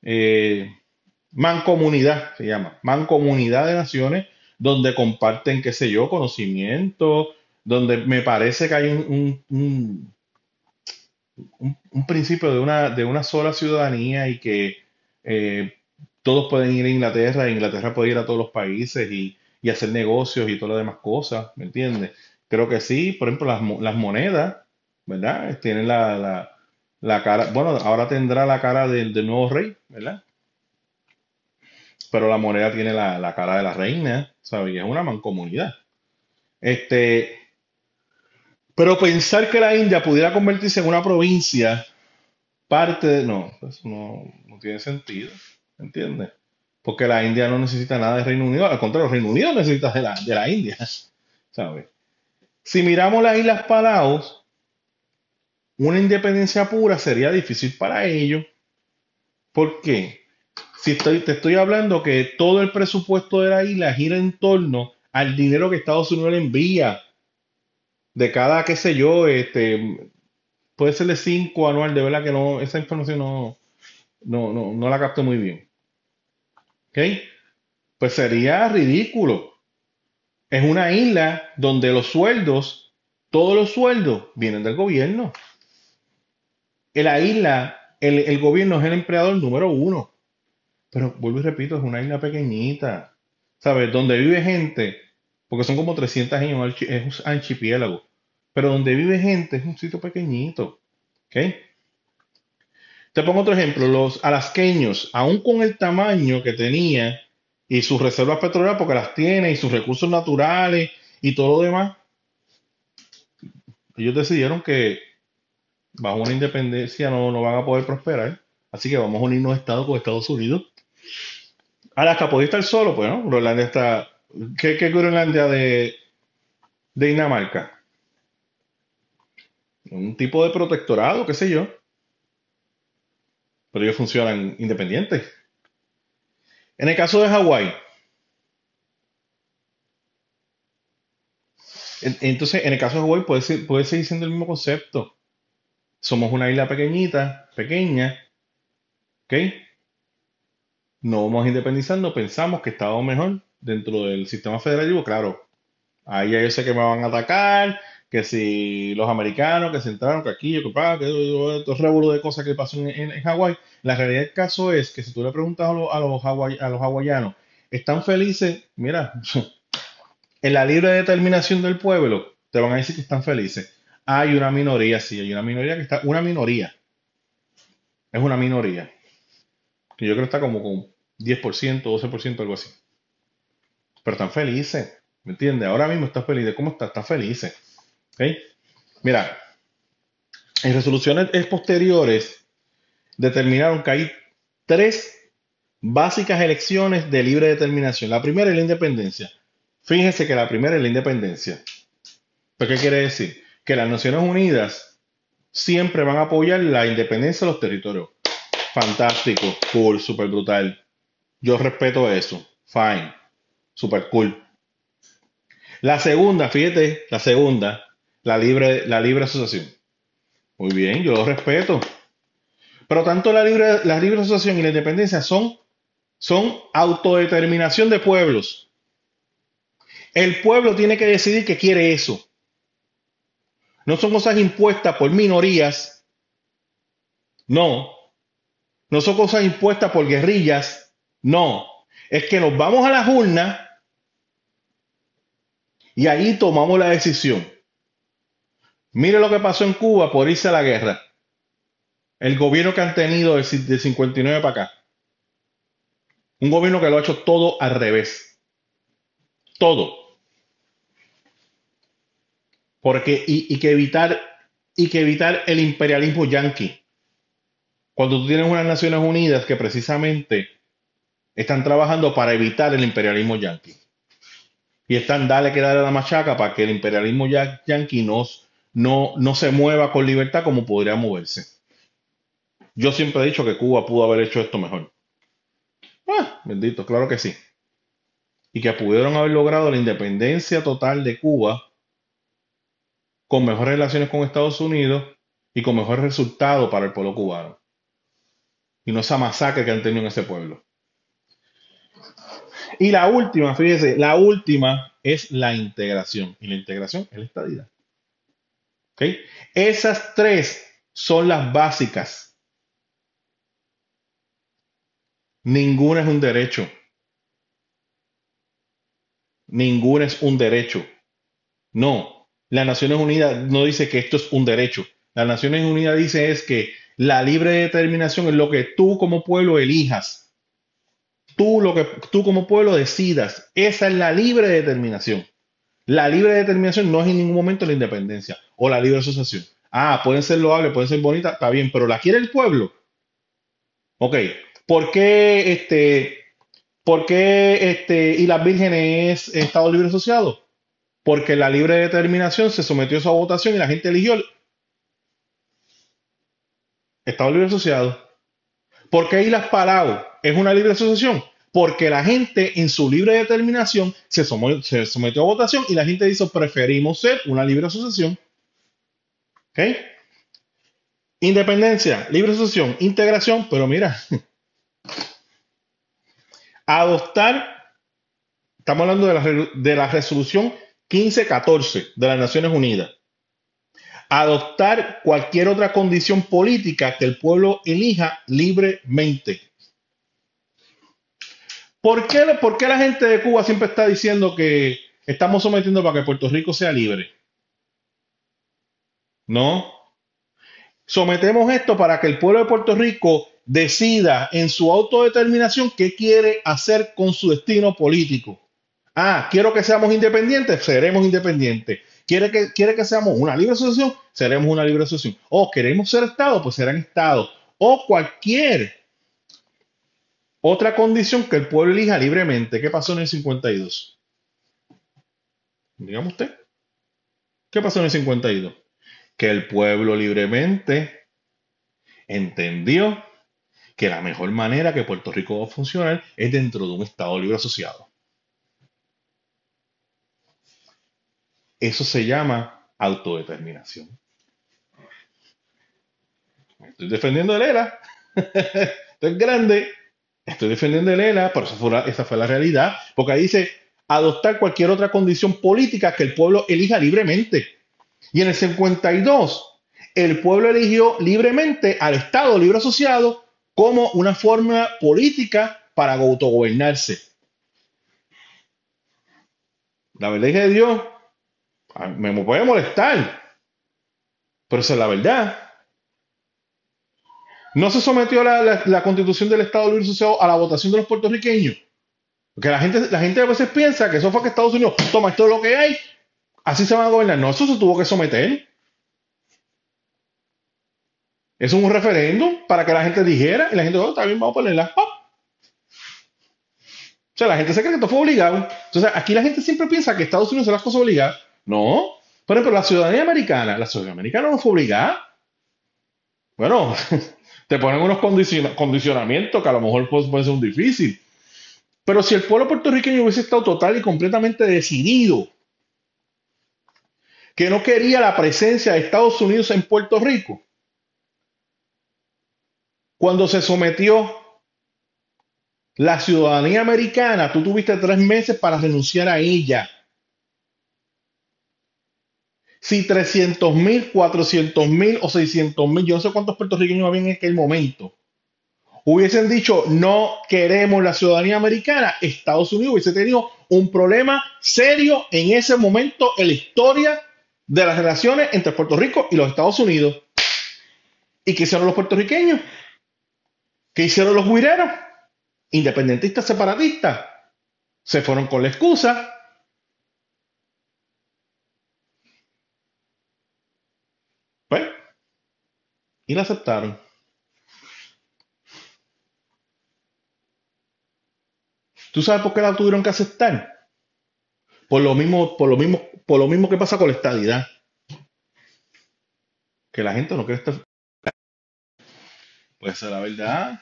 eh, mancomunidad, se llama, mancomunidad de naciones, donde comparten, qué sé yo, conocimiento, donde me parece que hay un, un, un principio de una, de una sola ciudadanía y que eh, todos pueden ir a Inglaterra, Inglaterra puede ir a todos los países y, hacer negocios y todas las demás cosas, ¿me entiendes? Creo que sí. Por ejemplo, las, mo- las monedas, ¿verdad? Tienen la, la, la cara, bueno, ahora tendrá la cara del, nuevo rey, ¿verdad? Pero la moneda tiene la, la cara de la reina, ¿sabes? Y es una mancomunidad. Este, pero pensar que la India pudiera convertirse en una provincia, parte de... No, eso no, no tiene sentido, ¿entiendes? Porque la India no necesita nada de Reino Unido, al contrario, Reino Unido necesita de la, de la India, ¿sabes? Si miramos las Islas Palaos, una independencia pura sería difícil para ellos. ¿Por qué? Si estoy, te estoy hablando que todo el presupuesto de la isla gira en torno al dinero que Estados Unidos le envía de cada, qué sé yo, este, puede ser de 5 anual, de verdad que no, esa información no, no, no, no la capto muy bien. ¿Ok? Pues sería ridículo. Es una isla donde los sueldos, todos los sueldos vienen del gobierno. En la isla, el, el gobierno es el empleador número uno. Pero vuelvo y repito, es una isla pequeñita. ¿Sabes? Donde vive gente, porque son como 300 años, es un archipiélago. Pero donde vive gente es un sitio pequeñito. ¿Ok? Te pongo otro ejemplo. Los alasqueños, aún con el tamaño que tenía y sus reservas petroleras, porque las tiene, y sus recursos naturales y todo lo demás, ellos decidieron que bajo una independencia no, no van a poder prosperar. Así que vamos a unirnos a con Estados Unidos. Alaska podía estar solo, pues, ¿no? Groenlandia está. ¿Qué, qué Groenlandia de, de Dinamarca? Un tipo de protectorado, qué sé yo. Pero ellos funcionan independientes. En el caso de Hawái, en- entonces, en el caso de Hawái puede, puede seguir siendo el mismo concepto. Somos una isla pequeñita, pequeña, ¿ok? No vamos independizando, pensamos que estábamos mejor dentro del sistema federativo, claro. Ahí yo sé que me van a atacar, que si los americanos que se entraron, que aquí, que pa, que revuelo de cosas que pasó en, en- Hawái. La realidad del caso es que si tú le preguntas a los, a los, hawaianos, ¿están felices? Mira, en la libre determinación del pueblo, te van a decir que están felices. Hay una minoría, sí, hay una minoría que está, una minoría, es una minoría, que yo creo que está como con 10%, 12%, algo así. Pero están felices, ¿me entiendes? Ahora mismo están felices. ¿Cómo está? Están felices. ¿Ok? Mira, en resoluciones posteriores determinaron que hay tres básicas elecciones de libre determinación. La primera es la independencia. Fíjense que la primera es la independencia. ¿Pero qué quiere decir? Que las Naciones Unidas siempre van a apoyar la independencia de los territorios. Fantástico, cool, super brutal. Yo respeto eso. Fine, super cool. La segunda, fíjate, la segunda, la libre, la libre asociación. Muy bien, yo lo respeto. Pero tanto la libre, la libre asociación y la independencia son, son autodeterminación de pueblos. El pueblo tiene que decidir que quiere eso. No son cosas impuestas por minorías. No. No son cosas impuestas por guerrillas. No. Es que nos vamos a las urnas y ahí tomamos la decisión. Mire lo que pasó en Cuba por irse a la guerra. El gobierno que han tenido de ci- de 59 para acá. Un gobierno que lo ha hecho todo al revés. Todo. Porque, y, que evitar, y que evitar el imperialismo yanqui. Cuando tú tienes unas Naciones Unidas que precisamente están trabajando para evitar el imperialismo yanqui. Y están dale que darle a la machaca para que el imperialismo ya- yanqui no, no, no se mueva con libertad como podría moverse. Yo siempre he dicho que Cuba pudo haber hecho esto mejor. Ah, bendito, claro que sí. Y que pudieron haber logrado la independencia total de Cuba con mejores relaciones con Estados Unidos y con mejores resultados para el pueblo cubano. Y no esa masacre que han tenido en ese pueblo. Y la última, fíjese, la última es la integración. Y la integración es la estadidad. ¿Ok? Esas tres son las básicas. Ninguna es un derecho. Ninguna es un derecho. No. Las Naciones Unidas no dice que esto es un derecho. Las Naciones Unidas dice es que la libre determinación es lo que tú como pueblo elijas. Tú lo que tú como pueblo decidas. Esa es la libre determinación. La libre determinación no es en ningún momento la independencia o la libre asociación. Ah, pueden ser loables, pueden ser bonitas, está bien, pero la quiere el pueblo. Ok, ¿por qué este, por qué este, y las vírgenes es Estado libre asociado? Porque la libre determinación se sometió a esa votación y la gente eligió Estado libre asociado. ¿Por qué Islas Palau es una libre asociación? Porque la gente en su libre determinación se sometió, a votación y la gente dijo preferimos ser una libre asociación. ¿Ok? Independencia, libre asociación, integración, pero mira, adoptar, estamos hablando de la, de la resolución 1514 de las Naciones Unidas adoptar cualquier otra condición política que el pueblo elija libremente. ¿Por qué, ¿Por qué la gente de Cuba siempre está diciendo que estamos sometiendo para que Puerto Rico sea libre? No. Sometemos esto para que el pueblo de Puerto Rico decida en su autodeterminación qué quiere hacer con su destino político. Ah, quiero que seamos independientes, seremos independientes. ¿Quiere que, quiere que seamos una libre asociación? Seremos una libre asociación. O queremos ser Estado, pues serán Estado. O cualquier otra condición que el pueblo elija libremente. ¿Qué pasó en el 52? Dígame usted. ¿Qué pasó en el 52? Que el pueblo libremente entendió que la mejor manera que Puerto Rico va a funcionar es dentro de un Estado libre asociado. Eso se llama autodeterminación. Estoy defendiendo el ELA. Esto es grande. Estoy defendiendo el ELA, pero esa fue la realidad. Porque ahí dice adoptar cualquier otra condición política que el pueblo elija libremente. Y en el 52, el pueblo eligió libremente al Estado libre asociado como una forma política para autogobernarse. La verdad es que Dios me puede molestar, pero esa es la verdad. No se sometió la, constitución del Estado Libre Asociado a la votación de los puertorriqueños. Porque la gente, la gente a veces piensa que eso fue que Estados Unidos toma esto lo que hay, así se van a gobernar. No, eso se tuvo que someter. Es un referéndum para que la gente dijera y la gente, oh, está bien, vamos a ponerla. O sea, la gente se cree que esto fue obligado. Entonces, aquí la gente siempre piensa que Estados Unidos hace las cosas obligadas. No. Por ejemplo, la ciudadanía americana, la ciudadanía americana no fue obligada. Bueno, te ponen unos condicionamientos que a lo mejor puede, puede ser un difícil. Pero si el pueblo puertorriqueño hubiese estado total y completamente decidido que no quería la presencia de Estados Unidos en Puerto Rico, cuando se sometió la ciudadanía americana, tú tuviste tres meses para renunciar a ella. Si 300 mil, 400 mil o 600 mil, yo no sé cuántos puertorriqueños había en aquel momento, hubiesen dicho no queremos la ciudadanía americana, Estados Unidos hubiese tenido un problema serio en ese momento en la historia de las relaciones entre Puerto Rico y los Estados Unidos. ¿Y qué hicieron los puertorriqueños? ¿Qué hicieron los guireros? Independentistas separatistas. Se fueron con la excusa Y la aceptaron. ¿Tú sabes por qué la tuvieron que aceptar? Por lo mismo, por lo mismo, por lo mismo que pasa con la estadidad. Que la gente no quiere estar. Puede ser la verdad.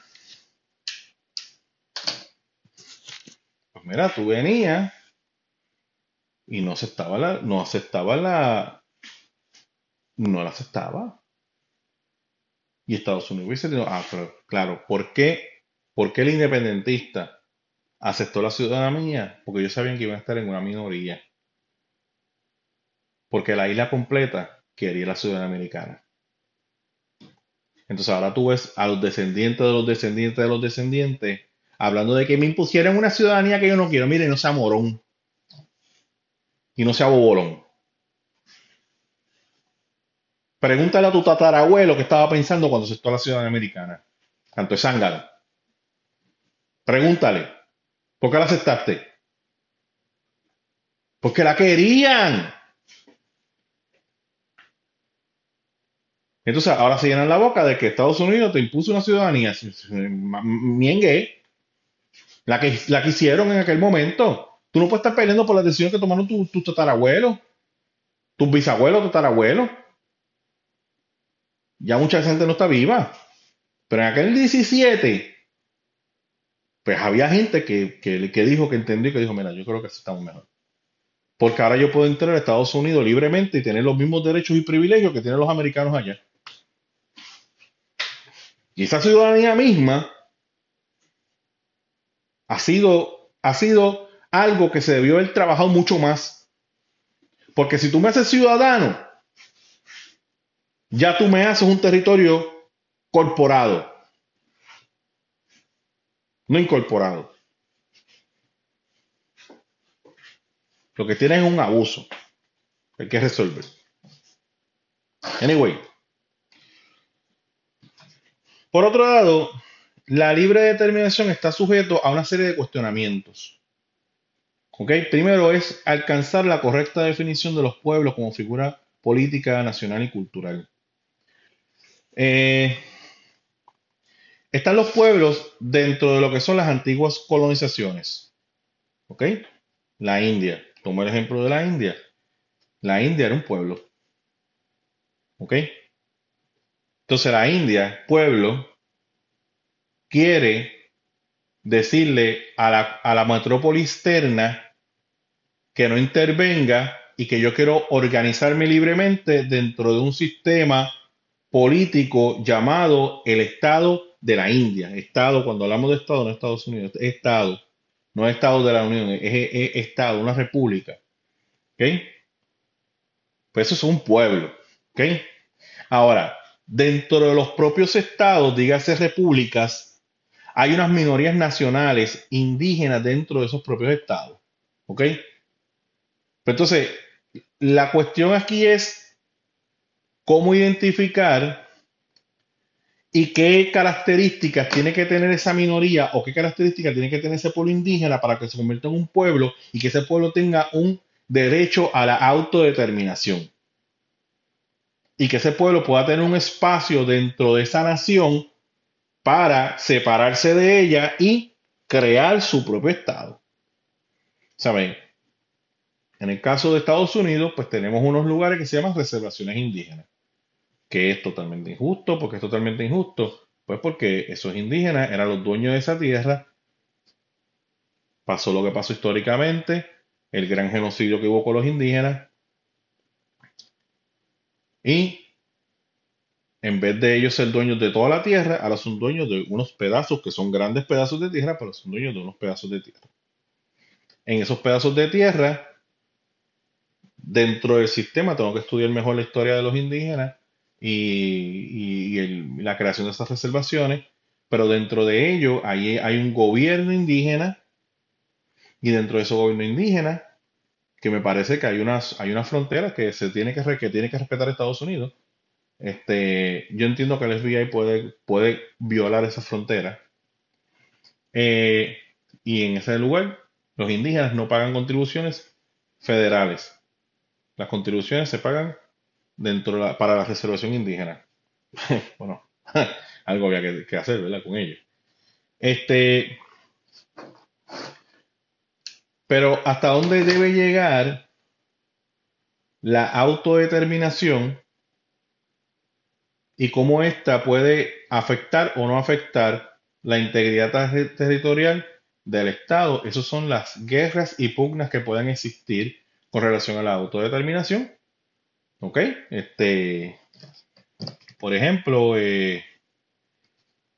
Pues mira, tú venías y no aceptaba la, no aceptaba la, no la aceptaba. Y Estados Unidos hubiese ah, pero claro, ¿por qué, ¿por qué el independentista aceptó la ciudadanía? Porque ellos sabían que iban a estar en una minoría. Porque la isla completa quería la ciudadanía americana. Entonces ahora tú ves a los descendientes de los descendientes de los descendientes hablando de que me impusieran una ciudadanía que yo no quiero. Mire, no sea morón. Y no sea bobolón. Pregúntale a tu tatarabuelo qué estaba pensando cuando aceptó la ciudadanía americana. Tanto es zángano. Pregúntale. ¿Por qué la aceptaste? Porque la querían. Entonces ahora se llenan la boca de que Estados Unidos te impuso una ciudadanía. Miengue. La que, la que hicieron en aquel momento. Tú no puedes estar peleando por la decisión que tomaron tus tu tatarabuelos, tus bisabuelos, tatarabuelos. Ya mucha gente no está viva. Pero en aquel 17, pues había gente que, que, dijo, que entendió y que dijo, mira, yo creo que así estamos mejor. Porque ahora yo puedo entrar a Estados Unidos libremente y tener los mismos derechos y privilegios que tienen los americanos allá. Y esa ciudadanía misma ha sido, ha sido algo que se debió haber trabajado mucho más. Porque si tú me haces ciudadano, ya tú me haces un territorio corporado, no incorporado. Lo que tienes es un abuso. Hay que resolver. Anyway. Por otro lado, la libre determinación está sujeto a una serie de cuestionamientos. ¿Ok? Primero es alcanzar la correcta definición de los pueblos como figura política, nacional y cultural. Eh, están los pueblos dentro de lo que son las antiguas colonizaciones. ¿Ok? La India. Tomo el ejemplo de la India. La India era un pueblo. ¿Ok? Entonces la India, pueblo, quiere decirle a la, a la metrópoli externa que no intervenga y que yo quiero organizarme libremente dentro de un sistema político llamado el Estado de la India. Estado, cuando hablamos de Estado, no Estados Unidos, Estado no es Estado de la Unión, es, Estado, una república. ¿Ok? Pues eso es un pueblo. ¿Ok? Ahora, dentro de los propios estados, dígase repúblicas, hay unas minorías nacionales indígenas dentro de esos propios estados. ¿Ok? Pues entonces, la cuestión aquí es cómo identificar ¿Y qué características tiene que tener esa minoría o qué características tiene que tener ese pueblo indígena para que se convierta en un pueblo y que ese pueblo tenga un derecho a la autodeterminación? Y que ese pueblo pueda tener un espacio dentro de esa nación para separarse de ella y crear su propio Estado. ¿Saben? En el caso de Estados Unidos, pues tenemos unos lugares que se llaman reservaciones indígenas que es totalmente injusto. porque es totalmente injusto? Pues porque esos indígenas eran los dueños de esa tierra. Pasó lo que pasó históricamente, el gran genocidio que hubo con los indígenas. Y en vez de ellos ser dueños de toda la tierra, ahora son dueños de unos pedazos que son grandes pedazos de tierra, pero son dueños de unos pedazos de tierra. En esos pedazos de tierra, dentro del sistema, tengo que estudiar mejor la historia de los indígenas y, la creación de estas reservaciones, pero dentro de ello hay, hay un gobierno indígena y dentro de ese gobierno indígena, que me parece que hay unas, hay unas fronteras que se tiene que, que tiene que respetar Estados Unidos. Este, yo entiendo que el FBI puede, puede violar esa frontera. Eh, y en ese lugar, los indígenas no pagan contribuciones federales. Las contribuciones se pagan dentro para la reservación indígena. bueno, algo había que, hacer, ¿verdad? Con ellos. Este, pero hasta dónde debe llegar la autodeterminación y cómo ésta puede afectar o no afectar la integridad territorial del Estado. Esas son las guerras y pugnas que puedan existir con relación a la autodeterminación ¿Ok? Este, por ejemplo, eh,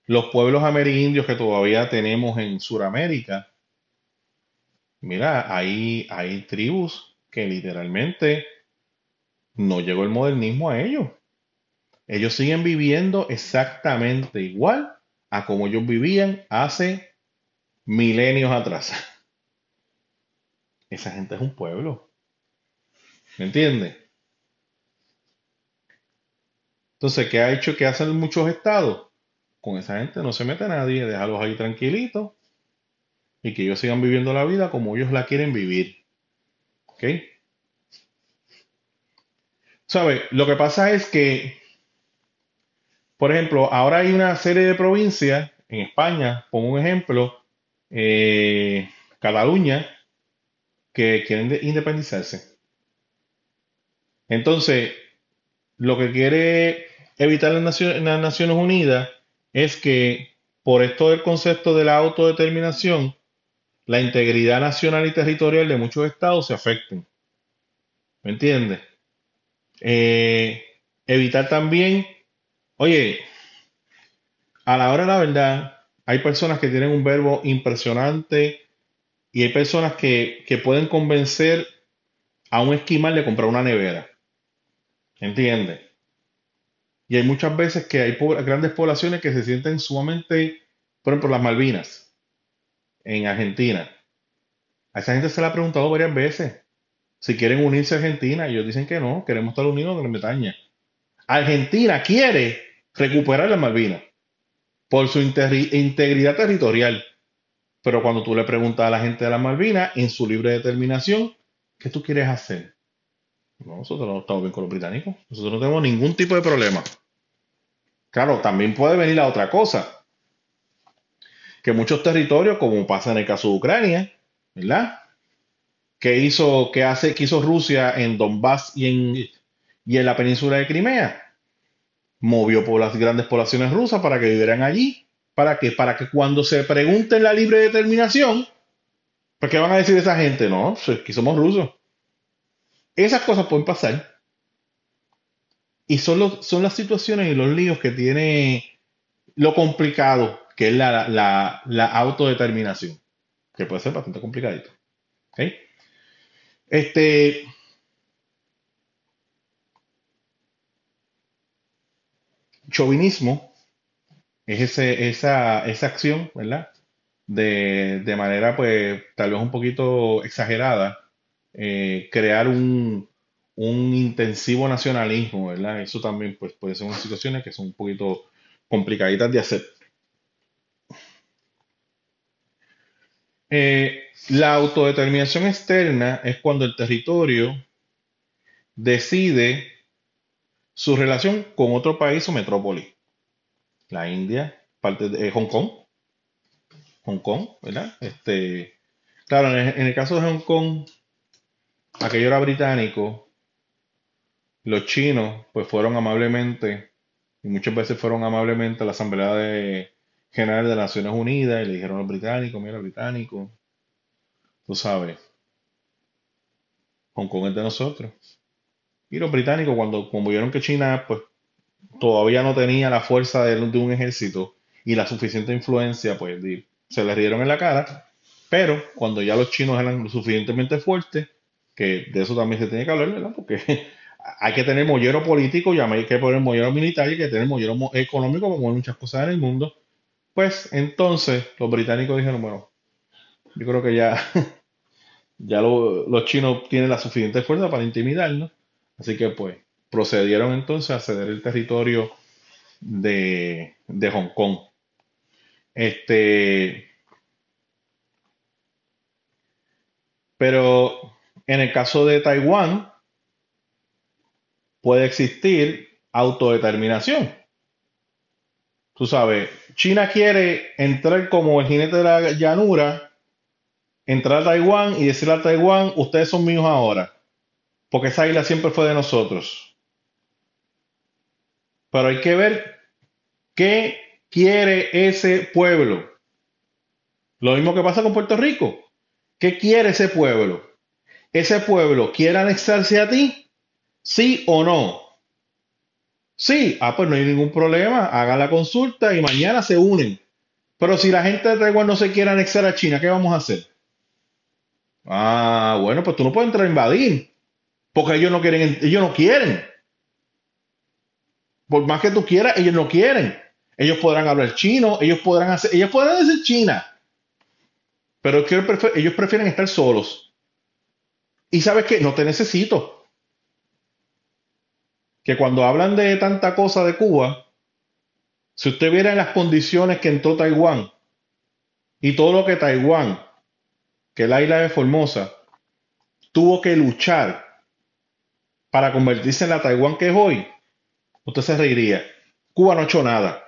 los pueblos amerindios que todavía tenemos en Sudamérica, mira, hay, hay tribus que literalmente no llegó el modernismo a ellos. Ellos siguen viviendo exactamente igual a como ellos vivían hace milenios atrás. Esa gente es un pueblo. ¿Me entiendes? Entonces, ¿qué ha hecho? ¿Qué hacen muchos estados? Con esa gente no se mete nadie, déjalos ahí tranquilitos y que ellos sigan viviendo la vida como ellos la quieren vivir. ¿Ok? ¿Sabe? Lo que pasa es que, por ejemplo, ahora hay una serie de provincias en España, pongo un ejemplo, eh, Cataluña, que quieren independizarse. Entonces, lo que quiere evitar las Naciones, las Naciones Unidas es que por esto del concepto de la autodeterminación, la integridad nacional y territorial de muchos estados se afecten. ¿Me entiendes? Eh, evitar también, oye, a la hora de la verdad, hay personas que tienen un verbo impresionante y hay personas que, que pueden convencer a un esquimal de comprar una nevera. ¿Entiendes? Y hay muchas veces que hay grandes poblaciones que se sienten sumamente, por ejemplo, las Malvinas, en Argentina. A esa gente se le ha preguntado varias veces si quieren unirse a Argentina. Y ellos dicen que no, queremos estar unidos con Gran Bretaña. Argentina quiere recuperar las Malvinas por su integridad territorial. Pero cuando tú le preguntas a la gente de las Malvinas, en su libre determinación, ¿qué tú quieres hacer? Nosotros no estamos bien con los británicos. Nosotros no tenemos ningún tipo de problema. Claro, también puede venir la otra cosa. Que muchos territorios, como pasa en el caso de Ucrania, ¿verdad? Que hizo, que hace, que hizo Rusia en Donbass y en, y en la península de Crimea. Movió por las grandes poblaciones rusas para que vivieran allí. ¿Para que Para que cuando se pregunten la libre determinación, ¿pues qué van a decir esa gente? No, que somos rusos. Esas cosas pueden pasar. Y son, son las situaciones y los líos que tiene lo complicado, que es la, autodeterminación, que puede ser bastante complicadito. Este. Chauvinismo es ese, esa, esa acción, ¿verdad? De, de manera, pues, tal vez un poquito exagerada, eh, crear un, intensivo nacionalismo, ¿verdad? Eso también pues, puede ser unas situaciones que son un poquito complicaditas de hacer. Eh, la autodeterminación externa es cuando el territorio decide su relación con otro país o metrópoli. La India, parte de Hong Kong. Hong Kong, ¿verdad? Este, claro, en el caso de Hong Kong, aquello era británico, los chinos pues fueron amablemente, y muchas veces fueron amablemente a la Asamblea de, General de Naciones Unidas y le dijeron a los británicos, mira británico, tú sabes, Hong Kong es de nosotros. Y los británicos cuando como vieron que China pues todavía no tenía la fuerza de, de un ejército y la suficiente influencia, pues se les rieron en la cara. Pero cuando ya los chinos eran lo suficientemente fuertes, que de eso también se tiene que hablar, ¿verdad? Porque hay que tener mollero político y hay que poner mollero militar y hay que tener mollero económico como en muchas cosas en el mundo. Pues entonces los británicos dijeron, bueno, yo creo que ya, ya los chinos tienen la suficiente fuerza para intimidarnos. Así que pues procedieron entonces a ceder el territorio de, de Hong Kong. Este, pero en el caso de Taiwán, puede existir autodeterminación. Tú sabes, China quiere entrar como el jinete de la llanura, entrar a Taiwán y decirle a Taiwán, ustedes son míos ahora, porque esa isla siempre fue de nosotros. Pero hay que ver qué quiere ese pueblo. Lo mismo que pasa con Puerto Rico. ¿Qué quiere ese pueblo? Ese pueblo quiere anexarse a ti? ¿Sí o no? Sí, ah, pues no hay ningún problema, haga la consulta y mañana se unen. Pero si la gente de Taiwán no se quiere anexar a China, ¿qué vamos a hacer? Ah, bueno, pues tú no puedes entrar a invadir, porque ellos no quieren, ellos no quieren. Por más que tú quieras, ellos no quieren. Ellos podrán hablar chino, ellos podrán hacer, ellos podrán decir China, pero ellos prefieren estar solos. Y sabes que no te necesito. que cuando hablan de tanta cosa de Cuba, si usted viera en las condiciones que entró Taiwán y todo lo que Taiwán, que la isla de Formosa, tuvo que luchar para convertirse en la Taiwán que es hoy, usted se reiría. Cuba no ha hecho nada.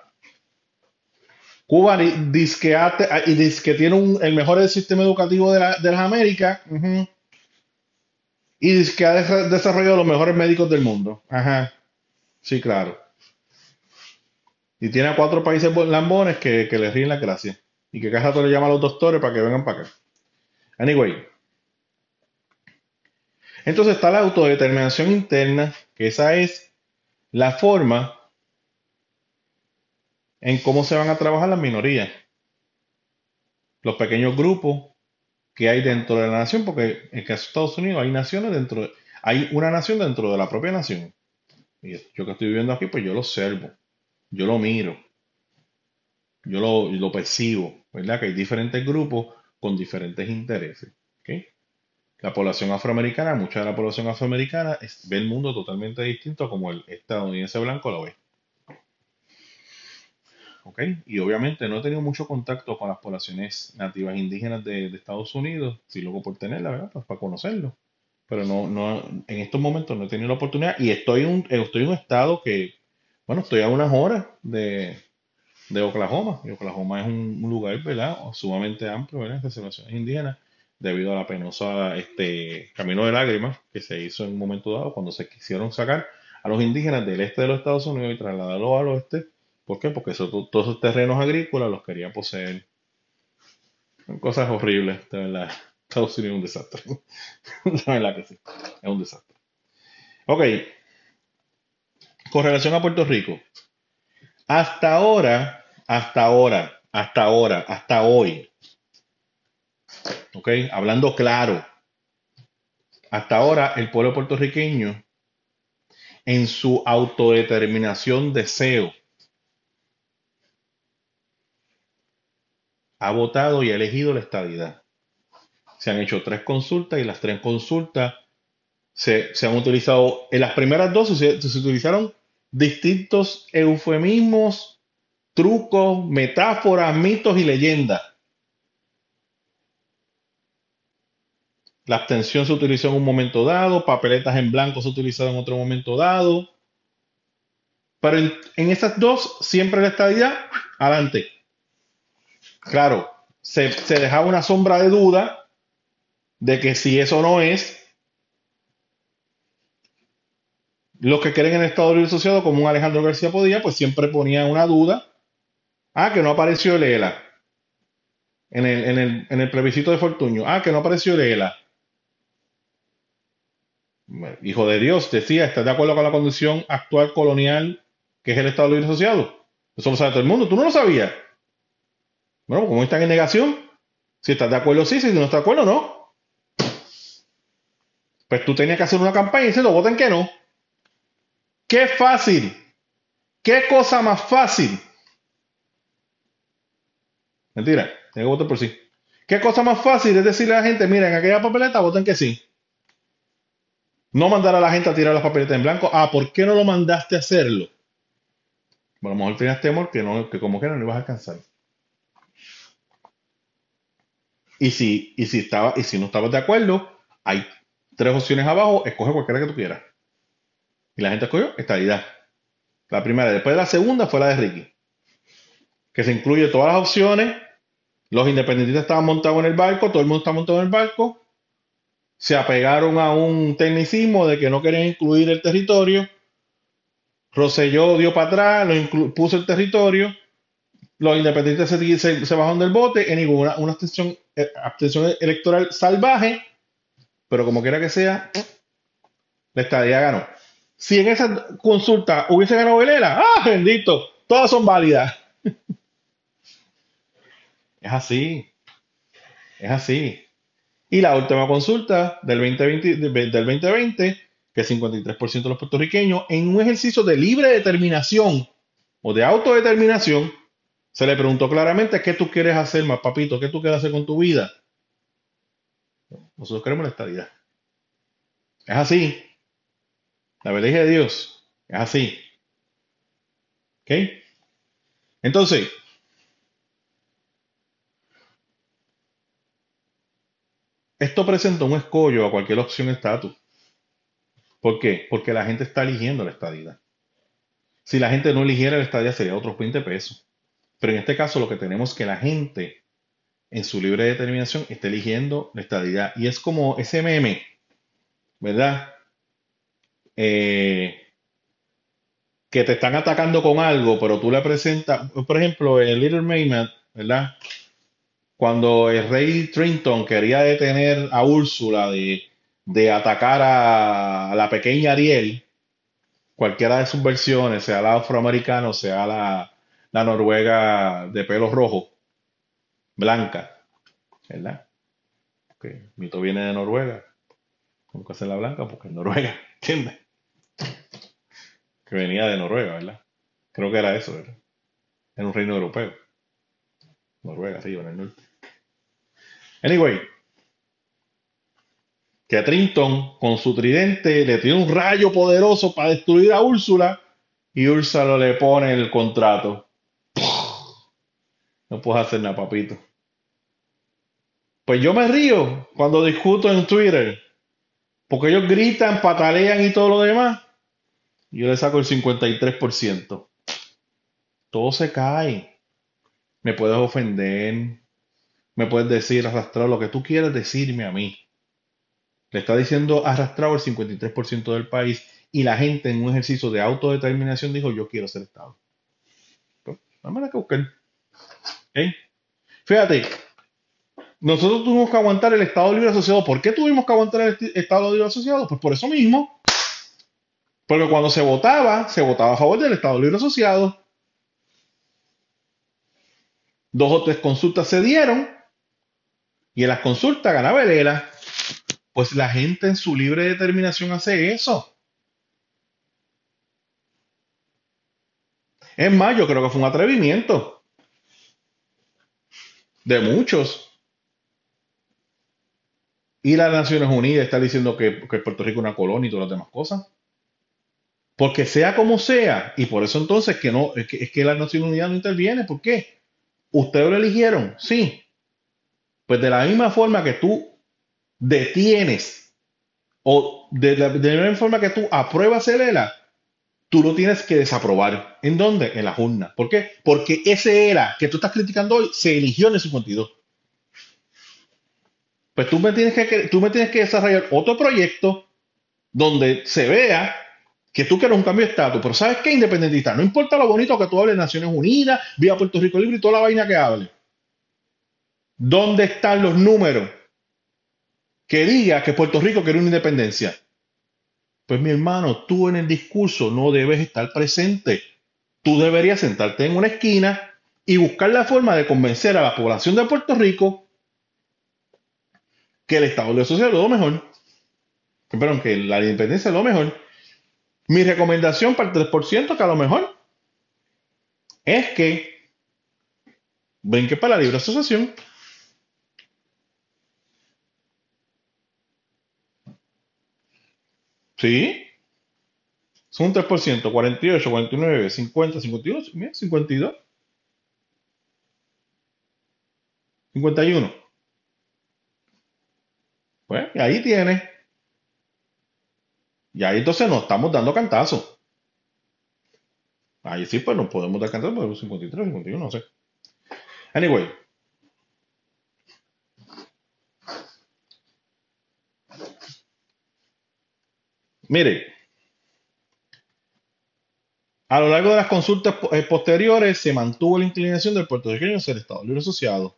Cuba dice que, y dice que tiene el mejor sistema educativo de, las Américas. Y dice que ha desarrollado los mejores médicos del mundo. Ajá. Sí, claro. Y tiene a cuatro países lambones que, que le ríen la gracia. Y que cada rato le llama a los doctores para que vengan para acá. Anyway. Entonces está la autodeterminación interna, que esa es la forma en cómo se van a trabajar las minorías, los pequeños grupos que hay dentro de la nación, porque en caso de Estados Unidos hay naciones dentro, hay una nación dentro de la propia nación. Y yo que estoy viviendo aquí, pues yo lo observo, yo lo miro, yo lo, percibo, ¿verdad? Que hay diferentes grupos con diferentes intereses. La población afroamericana, mucha de la población afroamericana ve el mundo totalmente distinto como el estadounidense blanco lo ve. Y obviamente no he tenido mucho contacto con las poblaciones nativas indígenas de, Estados Unidos, si luego por tenerla, ¿verdad? Pues para conocerlo. Pero no, no, en estos momentos no he tenido la oportunidad y estoy en un, estoy en un estado que, bueno, estoy a unas horas de, Oklahoma. Y Oklahoma es un, lugar, ¿verdad? Sumamente amplio, ¿verdad? Reservaciones indígenas debido a la penosa este, camino de lágrimas que se hizo en un momento dado cuando se quisieron sacar a los indígenas del este de los Estados Unidos y trasladarlos al oeste ¿Por qué? Porque todos esos terrenos agrícolas los quería poseer. Son cosas horribles, de verdad. Estados Unidos es un desastre. de verdad que sí. Es un desastre. Ok. Con relación a Puerto Rico. Hasta ahora, hasta ahora, hasta ahora, hasta hoy. Ok. Hablando claro. Hasta ahora, el pueblo puertorriqueño, en su autodeterminación, deseo ha votado y ha elegido la estadidad. Se han hecho tres consultas y las tres consultas se, han utilizado, en las primeras dos se, utilizaron distintos eufemismos, trucos, metáforas, mitos y leyendas. La abstención se utilizó en un momento dado, papeletas en blanco se utilizaron en otro momento dado. Pero en, en esas dos, siempre la estadidad, adelante. Claro, se, dejaba una sombra de duda de que si eso no es, los que creen en el Estado Libre Asociado, como un Alejandro García Podía, pues siempre ponían una duda. Ah, que no apareció Lela en el, en el, en el plebiscito de Fortuño. Ah, que no apareció Lela. Hijo de Dios, decía, ¿estás de acuerdo con la condición actual colonial que es el Estado Libre Asociado? Eso lo sabe todo el mundo. ¿Tú no lo sabías? Bueno, como están en negación, si estás de acuerdo, sí, si no estás de acuerdo, no. Pues tú tenías que hacer una campaña y decirlo, voten que no. Qué fácil. Qué cosa más fácil. Mentira, tengo que votar por sí. Qué cosa más fácil es decirle a la gente, miren, en aquella papeleta voten que sí. No mandar a la gente a tirar las papeletas en blanco. Ah, ¿por qué no lo mandaste a hacerlo? Bueno, a lo mejor tenías temor que, no, que como que no ibas a alcanzar. Y si, y si, estaba, y si no estabas de acuerdo, hay tres opciones abajo, escoge cualquiera que tú quieras. Y la gente escogió estadidad. La primera, después de la segunda fue la de Ricky. Que se incluye todas las opciones. Los independentistas estaban montados en el barco, todo el mundo está montado en el barco. Se apegaron a un tecnicismo de que no querían incluir el territorio. Roselló dio para atrás, lo puso el territorio los independientes se, se, bajaron del bote en ninguna una abstención, eh, abstención electoral salvaje, pero como quiera que sea, la estadía ganó. Si en esa consulta hubiese ganado Velela, ¡ah, bendito! Todas son válidas. es así. Es así. Y la última consulta del 2020, del 2020 que 53% de los puertorriqueños, en un ejercicio de libre determinación o de autodeterminación, se le preguntó claramente, ¿qué tú quieres hacer, más papito? ¿Qué tú quieres hacer con tu vida? Nosotros queremos la estabilidad. Es así. La verdad de Dios. Es así. ¿Ok? Entonces, esto presenta un escollo a cualquier opción estatus. ¿Por qué? Porque la gente está eligiendo la estadía. Si la gente no eligiera la estadía sería otros 20 pesos. Pero en este caso lo que tenemos es que la gente en su libre determinación está eligiendo la estadidad. Y es como ese meme, ¿verdad? Eh, que te están atacando con algo, pero tú le presentas, por ejemplo, el Little Mermaid, ¿verdad? Cuando el rey Trinton quería detener a Úrsula de, de atacar a, la pequeña Ariel, cualquiera de sus versiones, sea la afroamericana o sea la, la noruega de pelo rojo, blanca, ¿verdad? Porque mito viene de Noruega. ¿Cómo que hace la blanca? Porque es Noruega, ¿entiendes? Que venía de Noruega, ¿verdad? Creo que era eso, ¿verdad? En un reino europeo. Noruega, sí, en el norte. Anyway, que Trinton con su tridente le tiene un rayo poderoso para destruir a Úrsula y Úrsula le pone el contrato. No puedes hacer nada, papito. Pues yo me río cuando discuto en Twitter, porque ellos gritan, patalean y todo lo demás. Yo le saco el 53%. Todo se cae. Me puedes ofender, me puedes decir arrastrado lo que tú quieras decirme a mí. Le está diciendo arrastrado el 53% del país y la gente en un ejercicio de autodeterminación dijo yo quiero ser Estado. Pues, vamos que Fíjate, nosotros tuvimos que aguantar el Estado Libre Asociado. ¿Por qué tuvimos que aguantar el Estado Libre Asociado? Pues por eso mismo. Porque cuando se votaba, se votaba a favor del Estado Libre Asociado. Dos o tres consultas se dieron y en las consultas ganaba ELA. Pues la gente en su libre determinación hace eso. Es más, yo creo que fue un atrevimiento de muchos y las Naciones Unidas está diciendo que, Puerto Rico es una colonia y todas las demás cosas. Porque sea como sea, y por eso entonces que no, es que, las Naciones Unidas no interviene. ¿Por qué? ¿Ustedes lo eligieron? Sí. Pues de la misma forma que tú detienes o de la, misma forma que tú apruebas el ELA, tú lo tienes que desaprobar. ¿En dónde? En la urna. ¿Por qué? Porque ese ELA que tú estás criticando hoy se eligió en el 52 pues tú me tienes que, tú me tienes que desarrollar otro proyecto donde se vea que tú quieres un cambio de estatus, pero ¿sabes qué? Independentista, no importa lo bonito que tú hables de Naciones Unidas, vía Puerto Rico Libre y toda la vaina que hable. ¿Dónde están los números que diga que Puerto Rico quiere una independencia? Pues mi hermano, tú en el discurso no debes estar presente. Tú deberías sentarte en una esquina y buscar la forma de convencer a la población de Puerto Rico que el Estado Libre Social es lo mejor. Perdón, que la independencia es lo mejor. Mi recomendación para el 3%, que a lo mejor, es que brinque para la libre asociación. Sí. Son un 3%, 48, 49, 50, 52, 52. 51. Pues ahí tiene. Y ahí entonces nos estamos dando cantazos. Ahí sí, pues nos podemos dar cantazos por 53, 51, no sé. Anyway. Mire, a lo largo de las consultas eh, posteriores se mantuvo la inclinación del puertorriqueño ser Estado Libre Asociado.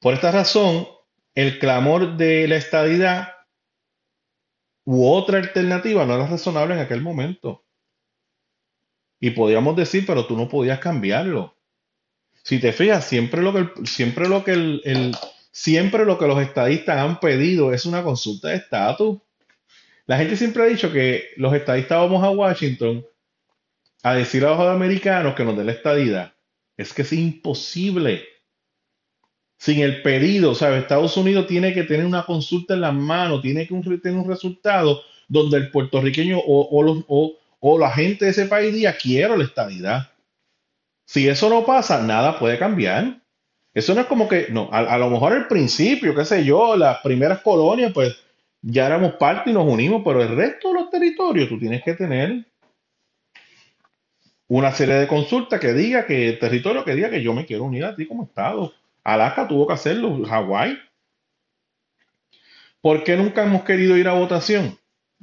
Por esta razón, el clamor de la estadidad u otra alternativa no era razonable en aquel momento. Y podíamos decir, pero tú no podías cambiarlo. Si te fijas, siempre lo que, siempre lo que el, siempre lo que los estadistas han pedido es una consulta de estatus. La gente siempre ha dicho que los estadistas vamos a Washington a decir a los americanos que nos den la estadidad. Es que es imposible sin el pedido. ¿sabes? Estados Unidos tiene que tener una consulta en las manos, tiene que tener un resultado donde el puertorriqueño o, o la gente de ese país diga quiero la estadidad. Si eso no pasa, nada puede cambiar. Eso no es como que, no, a, a lo mejor al principio, qué sé yo, las primeras colonias, pues ya éramos parte y nos unimos, pero el resto de los territorios tú tienes que tener una serie de consultas que diga que el territorio que diga que yo me quiero unir a ti como Estado. Alaska tuvo que hacerlo, Hawái. ¿Por qué nunca hemos querido ir a votación?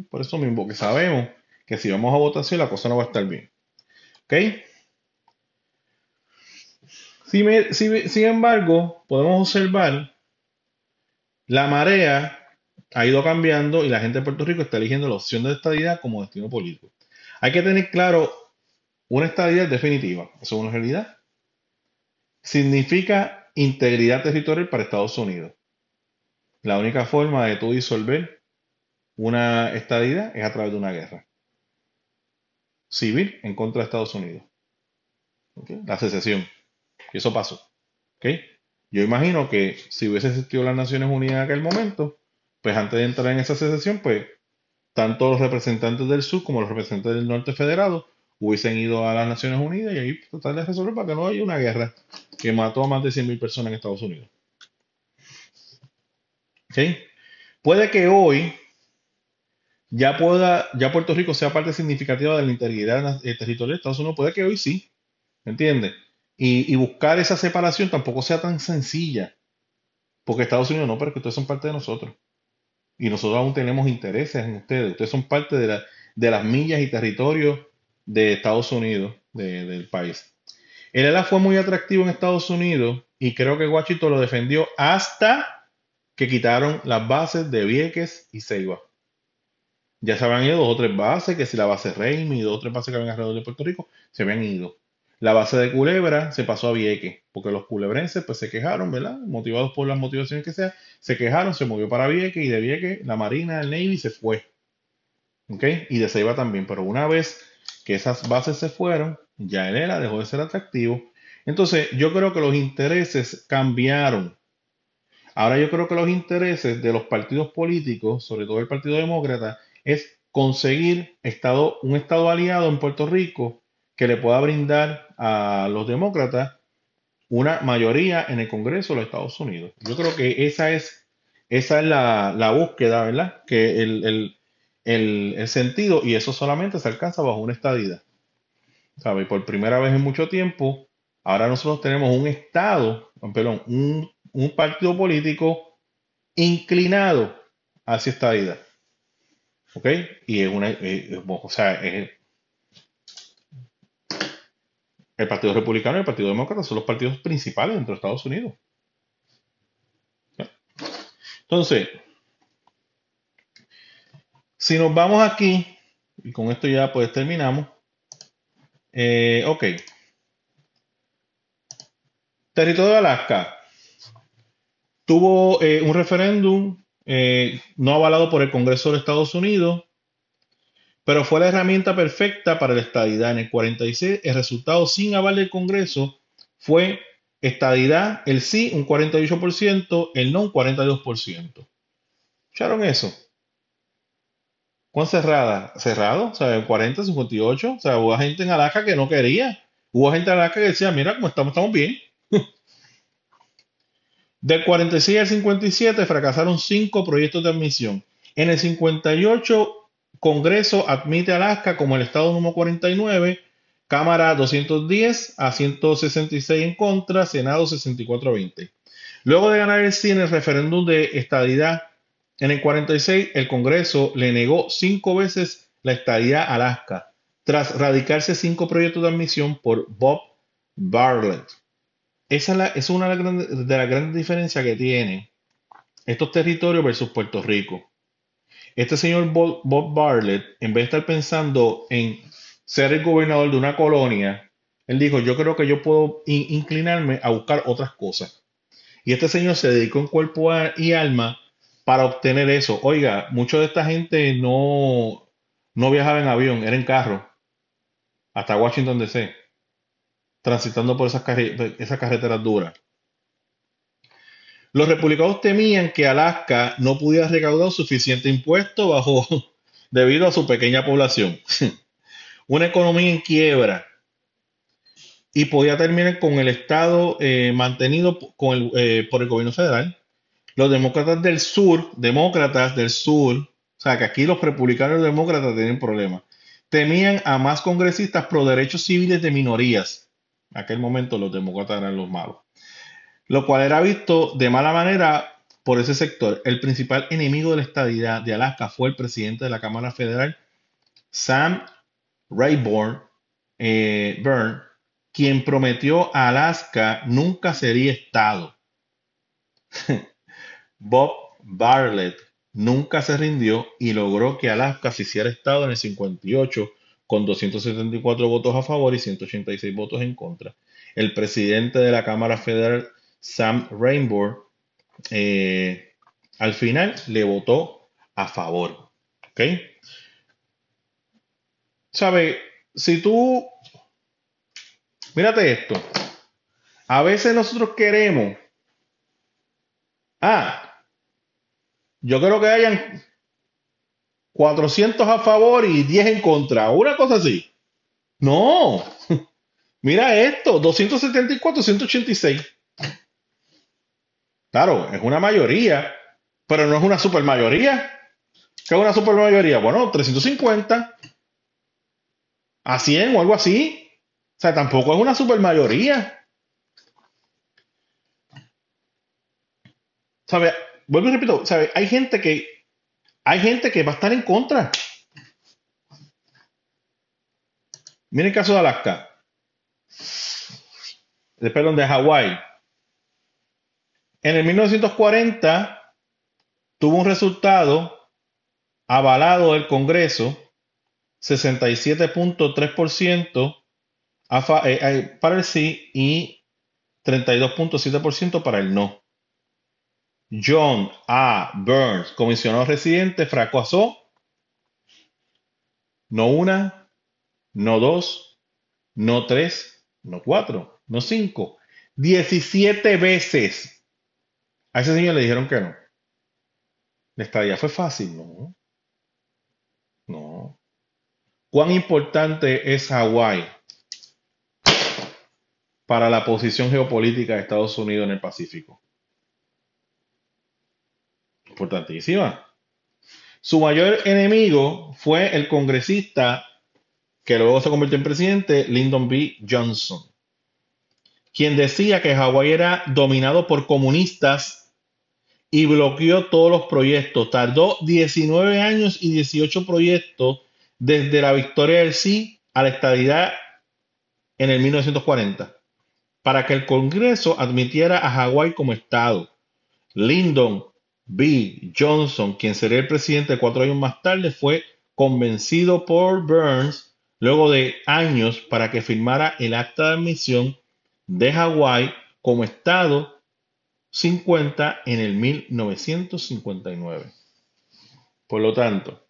Por eso mismo, que sabemos que si vamos a votación la cosa no va a estar bien. ¿Ok? sin embargo, podemos observar la marea ha ido cambiando y la gente de Puerto Rico está eligiendo la opción de estadidad como destino político. Hay que tener claro una estadidad definitiva, eso es una realidad. Significa integridad territorial para Estados Unidos. La única forma de tú disolver una estadidad es a través de una guerra civil en contra de Estados Unidos. La secesión. Y eso pasó. Yo imagino que si hubiese existido las Naciones Unidas en aquel momento, pues antes de entrar en esa secesión, pues tanto los representantes del sur como los representantes del norte federado hubiesen ido a las Naciones Unidas y ahí tratar de resolver para que no haya una guerra que mató a más de 100.000 personas en Estados Unidos. ¿Sí? Puede que hoy ya pueda, ya Puerto Rico sea parte significativa de la integridad eh, territorial de Estados Unidos, puede que hoy sí, ¿me entiendes? Y, y, buscar esa separación tampoco sea tan sencilla, porque Estados Unidos no, pero que ustedes son parte de nosotros. Y nosotros aún tenemos intereses en ustedes. Ustedes son parte de, la, de las millas y territorios de Estados Unidos, del país. El ELA fue muy atractivo en Estados Unidos y creo que Washington lo defendió hasta que quitaron las bases de Vieques y Ceiba. Ya se habían ido dos o tres bases, que si la base Reimi y dos o tres bases que habían alrededor de Puerto Rico, se habían ido. La base de Culebra se pasó a Vieques, porque los culebrenses pues se quejaron, ¿verdad? Motivados por las motivaciones que sea, se quejaron, se movió para Vieques y de Vieques la Marina, el Navy se fue. ¿Ok? Y de Ceiba también, pero una vez que esas bases se fueron, ya el ELA dejó de ser atractivo. Entonces, yo creo que los intereses cambiaron. Ahora yo creo que los intereses de los partidos políticos, sobre todo el Partido Demócrata, es conseguir estado, un Estado aliado en Puerto Rico que le pueda brindar a los demócratas una mayoría en el Congreso de los Estados Unidos. Yo creo que esa es, esa es la, búsqueda, ¿verdad? Que el, el, sentido y eso solamente se alcanza bajo una estadidad. ¿Sabe? Por primera vez en mucho tiempo, ahora nosotros tenemos un Estado, perdón, un, un partido político inclinado hacia estadidad. ¿Ok? Y es una, o sea, es, el Partido Republicano y el Partido Demócrata son los partidos principales dentro de Estados Unidos. Entonces, si nos vamos aquí, y con esto ya pues terminamos. Eh, ok. Territorio de Alaska tuvo eh, un referéndum eh, no avalado por el Congreso de Estados Unidos, pero fue la herramienta perfecta para la estadidad. En el 46, el resultado sin aval del Congreso fue estadidad, el sí un 48%, el no un 42%. ¿Escucharon eso? ¿Cuán cerrada? Cerrado, o sea, 40, 58. O sea, hubo gente en Alaska que no quería. Hubo gente en Alaska que decía, mira cómo estamos, estamos bien. Del 46 al 57 fracasaron cinco proyectos de admisión. En el 58, Congreso admite Alaska como el estado número 49, Cámara 210 a 166 en contra, Senado 64 a 20. Luego de ganar el sí en el referéndum de estadidad en el 46, el Congreso le negó cinco veces la estadía a Alaska, tras radicarse cinco proyectos de admisión por Bob Bartlett. Esa es, una de las grandes diferencias que tienen estos territorios versus Puerto Rico. Este señor Bob, Bob Bartlett, en vez de estar pensando en ser el gobernador de una colonia, él dijo, yo creo que yo puedo inclinarme a buscar otras cosas. Y este señor se dedicó en cuerpo y alma para obtener eso. Oiga, mucha de esta gente no, no viajaba en avión, era en carro, hasta Washington DC, transitando por esas, esas carreteras duras. Los republicanos temían que Alaska no pudiera recaudar suficiente impuesto bajo debido a su pequeña población. una economía en quiebra y podía terminar con el Estado eh, mantenido con el, eh, por el gobierno federal. Los demócratas del sur, demócratas del sur, o sea que aquí los republicanos y demócratas tienen problemas, temían a más congresistas pro derechos civiles de minorías. En aquel momento los demócratas eran los malos. Lo cual era visto de mala manera por ese sector. El principal enemigo de la estadidad de Alaska fue el presidente de la Cámara Federal, Sam Rayburn, eh, quien prometió a Alaska nunca sería Estado. Bob Bartlett nunca se rindió y logró que Alaska se hiciera Estado en el 58 con 274 votos a favor y 186 votos en contra. El presidente de la Cámara Federal, Sam Rainbow, eh, al final le votó a favor. ¿Ok? ¿Sabe? Si tú Mírate esto. A veces nosotros queremos. Ah, yo creo que hayan 400 a favor y 10 en contra. Una cosa así. No. Mira esto, 274, 186. Claro, es una mayoría, pero no es una supermayoría. ¿Qué es una supermayoría? Bueno, 350 a 100 o algo así. O sea, tampoco es una supermayoría. ¿Sabe? Vuelvo y repito, ¿sabe? Hay gente que hay gente que va a estar en contra. Miren el caso de Alaska. De, perdón, de Hawái. En el 1940 tuvo un resultado avalado del Congreso, 67.3% eh, eh, para el sí y 32.7% para el no. John A. Burns, comisionado residente, fracasó no una, no dos, no tres, no cuatro, no cinco, 17 veces. A ese señor le dijeron que no. La estadía fue fácil, no. No. ¿Cuán importante es Hawái? para la posición geopolítica de Estados Unidos en el Pacífico. Importantísima. Su mayor enemigo fue el congresista que luego se convirtió en presidente, Lyndon B. Johnson, quien decía que Hawái era dominado por comunistas y bloqueó todos los proyectos. Tardó 19 años y 18 proyectos desde la victoria del sí a la estabilidad en el 1940 para que el Congreso admitiera a Hawái como Estado. Lyndon B. Johnson, quien sería el presidente cuatro años más tarde, fue convencido por Burns luego de años para que firmara el acta de admisión de Hawái como Estado 50 en el 1959. Por lo tanto,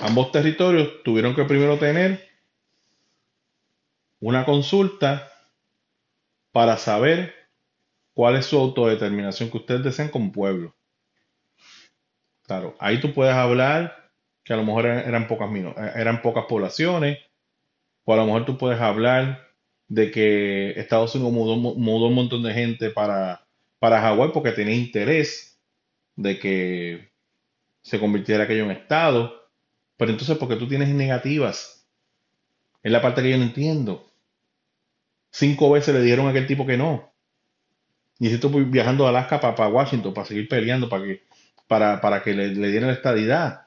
ambos territorios tuvieron que primero tener una consulta para saber cuál es su autodeterminación que ustedes desean como pueblo. Claro, ahí tú puedes hablar que a lo mejor eran pocas, eran pocas poblaciones, o a lo mejor tú puedes hablar de que Estados Unidos mudó, mudó un montón de gente para, para Hawái porque tenía interés de que se convirtiera aquello en Estado. Pero entonces, porque tú tienes negativas? Es la parte que yo no entiendo. Cinco veces le dijeron a aquel tipo que no. Y estoy viajando a Alaska para, Washington para seguir peleando para que, para, para que le, le dieran la estadidad.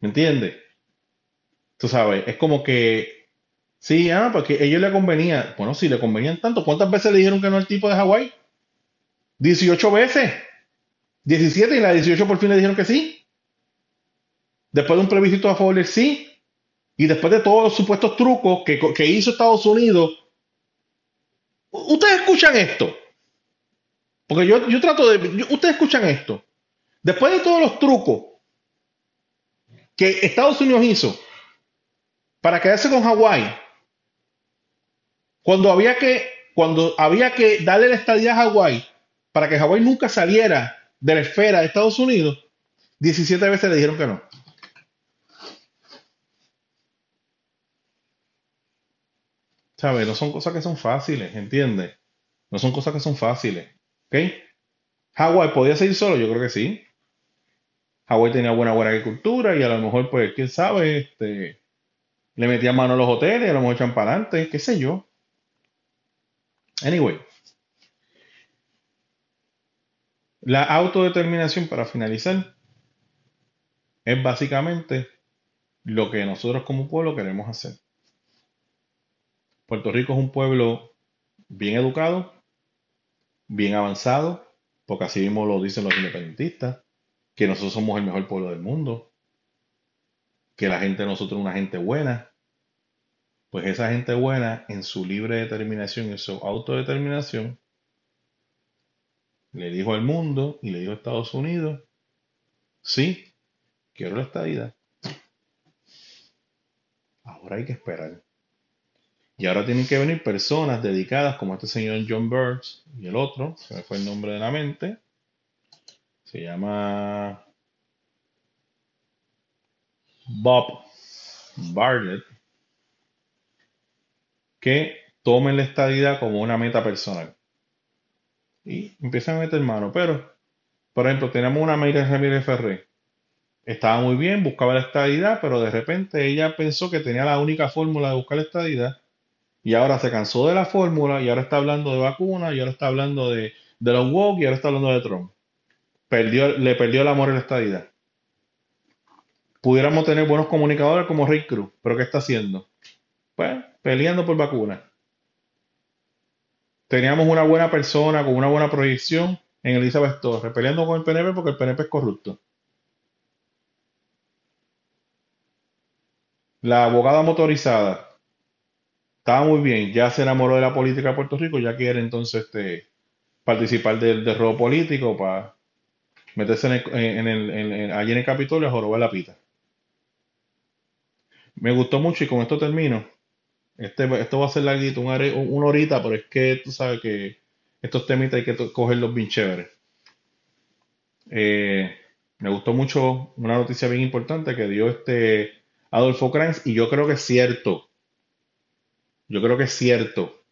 ¿Me entiendes? Tú sabes, es como que, sí, ah, porque ellos le convenía. Bueno, si le convenían tanto, ¿cuántas veces le dijeron que no al tipo de Hawái? 18 veces. 17 y la 18 por fin le dijeron que sí. Después de un plebiscito a favor del sí. Y después de todos los supuestos trucos que, que hizo Estados Unidos Ustedes escuchan esto. Porque yo, yo trato de... ustedes escuchan esto. Después de todos los trucos que Estados Unidos hizo para quedarse con Hawái, cuando había que, cuando había que darle la estadía a Hawái para que Hawái nunca saliera de la esfera de Estados Unidos, 17 veces le dijeron que no. ¿Sabes? No son cosas que son fáciles, ¿entiendes? No son cosas que son fáciles. ¿Ok? Hawái podía seguir solo, yo creo que sí. Hawái tenía buena, buena agricultura y a lo mejor, pues, quién sabe, este, le metía mano a los hoteles, a lo mejor echan para adelante, qué sé yo. Anyway, la autodeterminación, para finalizar, es básicamente lo que nosotros como pueblo queremos hacer. Puerto Rico es un pueblo bien educado, bien avanzado, porque así mismo lo dicen los independentistas, que nosotros somos el mejor pueblo del mundo, que la gente de nosotros es una gente buena, pues esa gente buena en su libre determinación, en su autodeterminación, le dijo al mundo y le dijo a Estados Unidos, sí, quiero la estadidad. Ahora hay que esperar. Y ahora tienen que venir personas dedicadas como este señor John Burns y el otro, se me fue el nombre de la mente, se llama Bob Bartlett, que tomen la estadidad como una meta personal. Y empiezan a meter mano. Pero, por ejemplo, tenemos una Mayra Ramírez Ferré. Estaba muy bien, buscaba la estadidad, pero de repente ella pensó que tenía la única fórmula de buscar la estadidad. Y ahora se cansó de la fórmula y ahora está hablando de vacunas y ahora está hablando de, de los woke y ahora está hablando de Trump. Perdió, le perdió el amor a la estadidad. Pudiéramos tener buenos comunicadores como Rick Cruz, pero ¿qué está haciendo? Pues peleando por vacunas. Teníamos una buena persona con una buena proyección en Elizabeth Torres, peleando con el PNP porque el PNP es corrupto. La abogada motorizada estaba muy bien, ya se enamoró de la política de Puerto Rico, ya quiere entonces este, participar del, robo político para meterse en el, allí en el Capitolio a jorobar la pita. Me gustó mucho y con esto termino. Este, esto va a ser larguito, una, horita, pero es que tú sabes que estos temitas hay que cogerlos bien chéveres. Eh, me gustó mucho una noticia bien importante que dio este Adolfo Kranz y yo creo que es cierto. Yo creo que es cierto.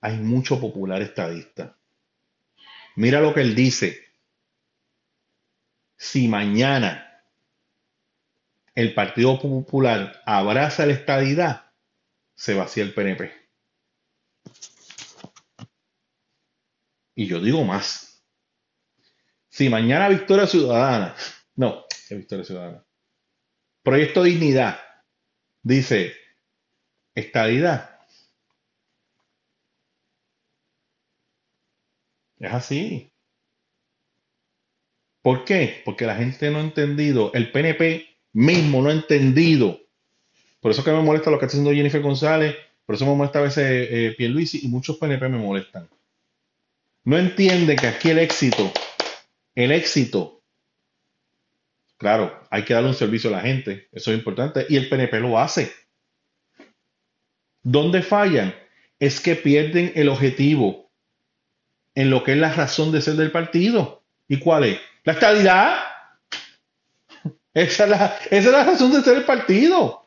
Hay mucho popular estadista. Mira lo que él dice. Si mañana el Partido Popular abraza la estadidad, se vacía el PNP. Y yo digo más. Si mañana Victoria Ciudadana, no, es Victoria Ciudadana, Proyecto Dignidad, dice estadidad. Es así. ¿Por qué? Porque la gente no ha entendido. El PNP mismo no ha entendido. Por eso que me molesta lo que está haciendo Jennifer González, por eso me molesta a veces eh, Pierluisi y muchos PNP me molestan. No entienden que aquí el éxito, el éxito, claro, hay que darle un servicio a la gente, eso es importante, y el PNP lo hace. ¿Dónde fallan? Es que pierden el objetivo en lo que es la razón de ser del partido. ¿Y cuál es? La estabilidad. Esa es la, razón de ser el partido.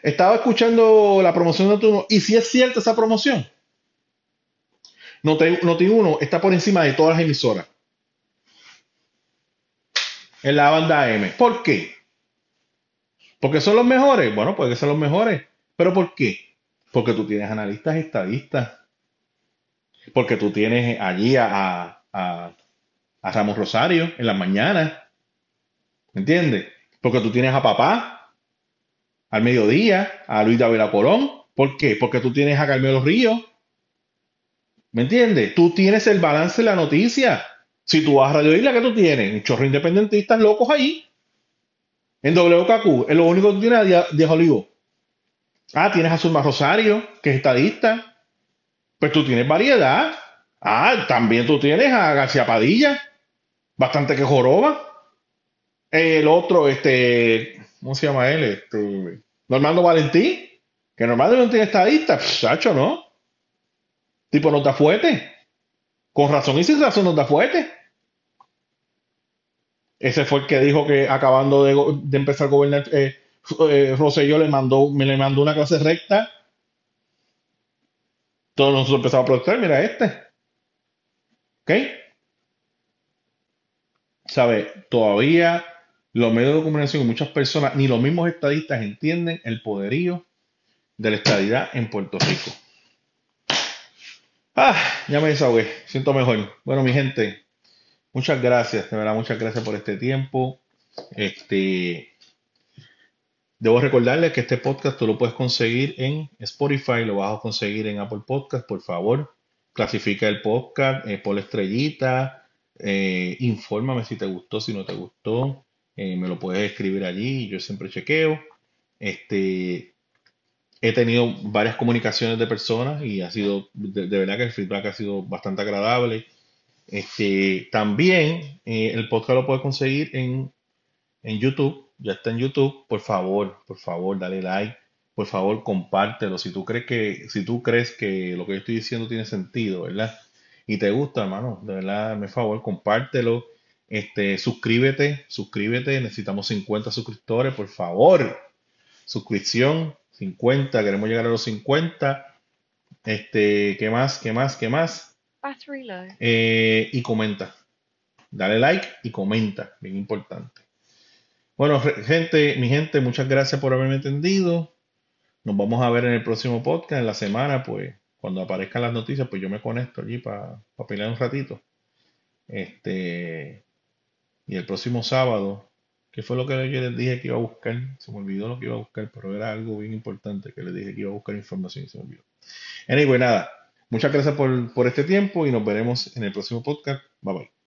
Estaba escuchando la promoción de Noti y si es cierta esa promoción. Noti, 1 está por encima de todas las emisoras. En la banda M. ¿Por qué? ¿Porque son los mejores? Bueno, puede ser los mejores. ¿Pero por qué? Porque tú tienes analistas estadistas. Porque tú tienes allí a, a, a Ramos Rosario en las mañanas ¿Me entiendes? Porque tú tienes a papá al mediodía, a Luis Davila Colón. ¿Por qué? Porque tú tienes a Carmelo Ríos. ¿Me entiendes? Tú tienes el balance de la noticia. Si tú vas a Radio Isla, ¿qué tú tienes? Un chorro independentistas locos ahí. En WKQ, es lo único que tú tienes a Diego Olivo. Ah, tienes a Zulma Rosario, que es estadista. Pues tú tienes variedad. Ah, también tú tienes a García Padilla, bastante que joroba. El otro, este, ¿cómo se llama él? Este, Normando Valentín, que Normando Valentín es estadista, chacho, ¿no? Tipo nota fuerte. Con razón y sin razón nota fuerte. Ese fue el que dijo que acabando de, empezar a gobernar eh, eh, le mandó, me le mandó una clase recta. Todos nosotros empezamos a protestar, mira este. ¿Ok? ¿Sabe? Todavía los medios de comunicación y muchas personas, ni los mismos estadistas entienden el poderío de la estadidad en Puerto Rico. Ah, ya me desahogué, siento mejor. Bueno, mi gente, muchas gracias, de verdad, muchas gracias por este tiempo. Este, debo recordarles que este podcast tú lo puedes conseguir en Spotify, lo vas a conseguir en Apple Podcast, por favor. Clasifica el podcast, eh, por la estrellita, eh, infórmame si te gustó, si no te gustó. Eh, me lo puedes escribir allí, yo siempre chequeo. Este, he tenido varias comunicaciones de personas y ha sido, de, verdad que el feedback ha sido bastante agradable. Este, también eh, el podcast lo puedes conseguir en, en YouTube, ya está en YouTube. Por favor, por favor, dale like, por favor, compártelo. Si tú crees que, si tú crees que lo que yo estoy diciendo tiene sentido, ¿verdad? Y te gusta, hermano, de verdad, me favor, compártelo. Este, suscríbete, suscríbete, necesitamos 50 suscriptores, por favor. Suscripción, 50, queremos llegar a los 50. Este, ¿qué más? ¿Qué más? ¿Qué más? Eh, y comenta. Dale like y comenta, bien importante. Bueno, gente, mi gente, muchas gracias por haberme entendido. Nos vamos a ver en el próximo podcast, en la semana, pues, cuando aparezcan las noticias, pues yo me conecto allí para pelear un ratito. Este, y el próximo sábado ¿Qué fue lo que yo les dije que iba a buscar? Se me olvidó lo que iba a buscar, pero era algo bien importante que les dije que iba a buscar información y se me olvidó. Anyway, nada. Muchas gracias por, por este tiempo y nos veremos en el próximo podcast. Bye bye.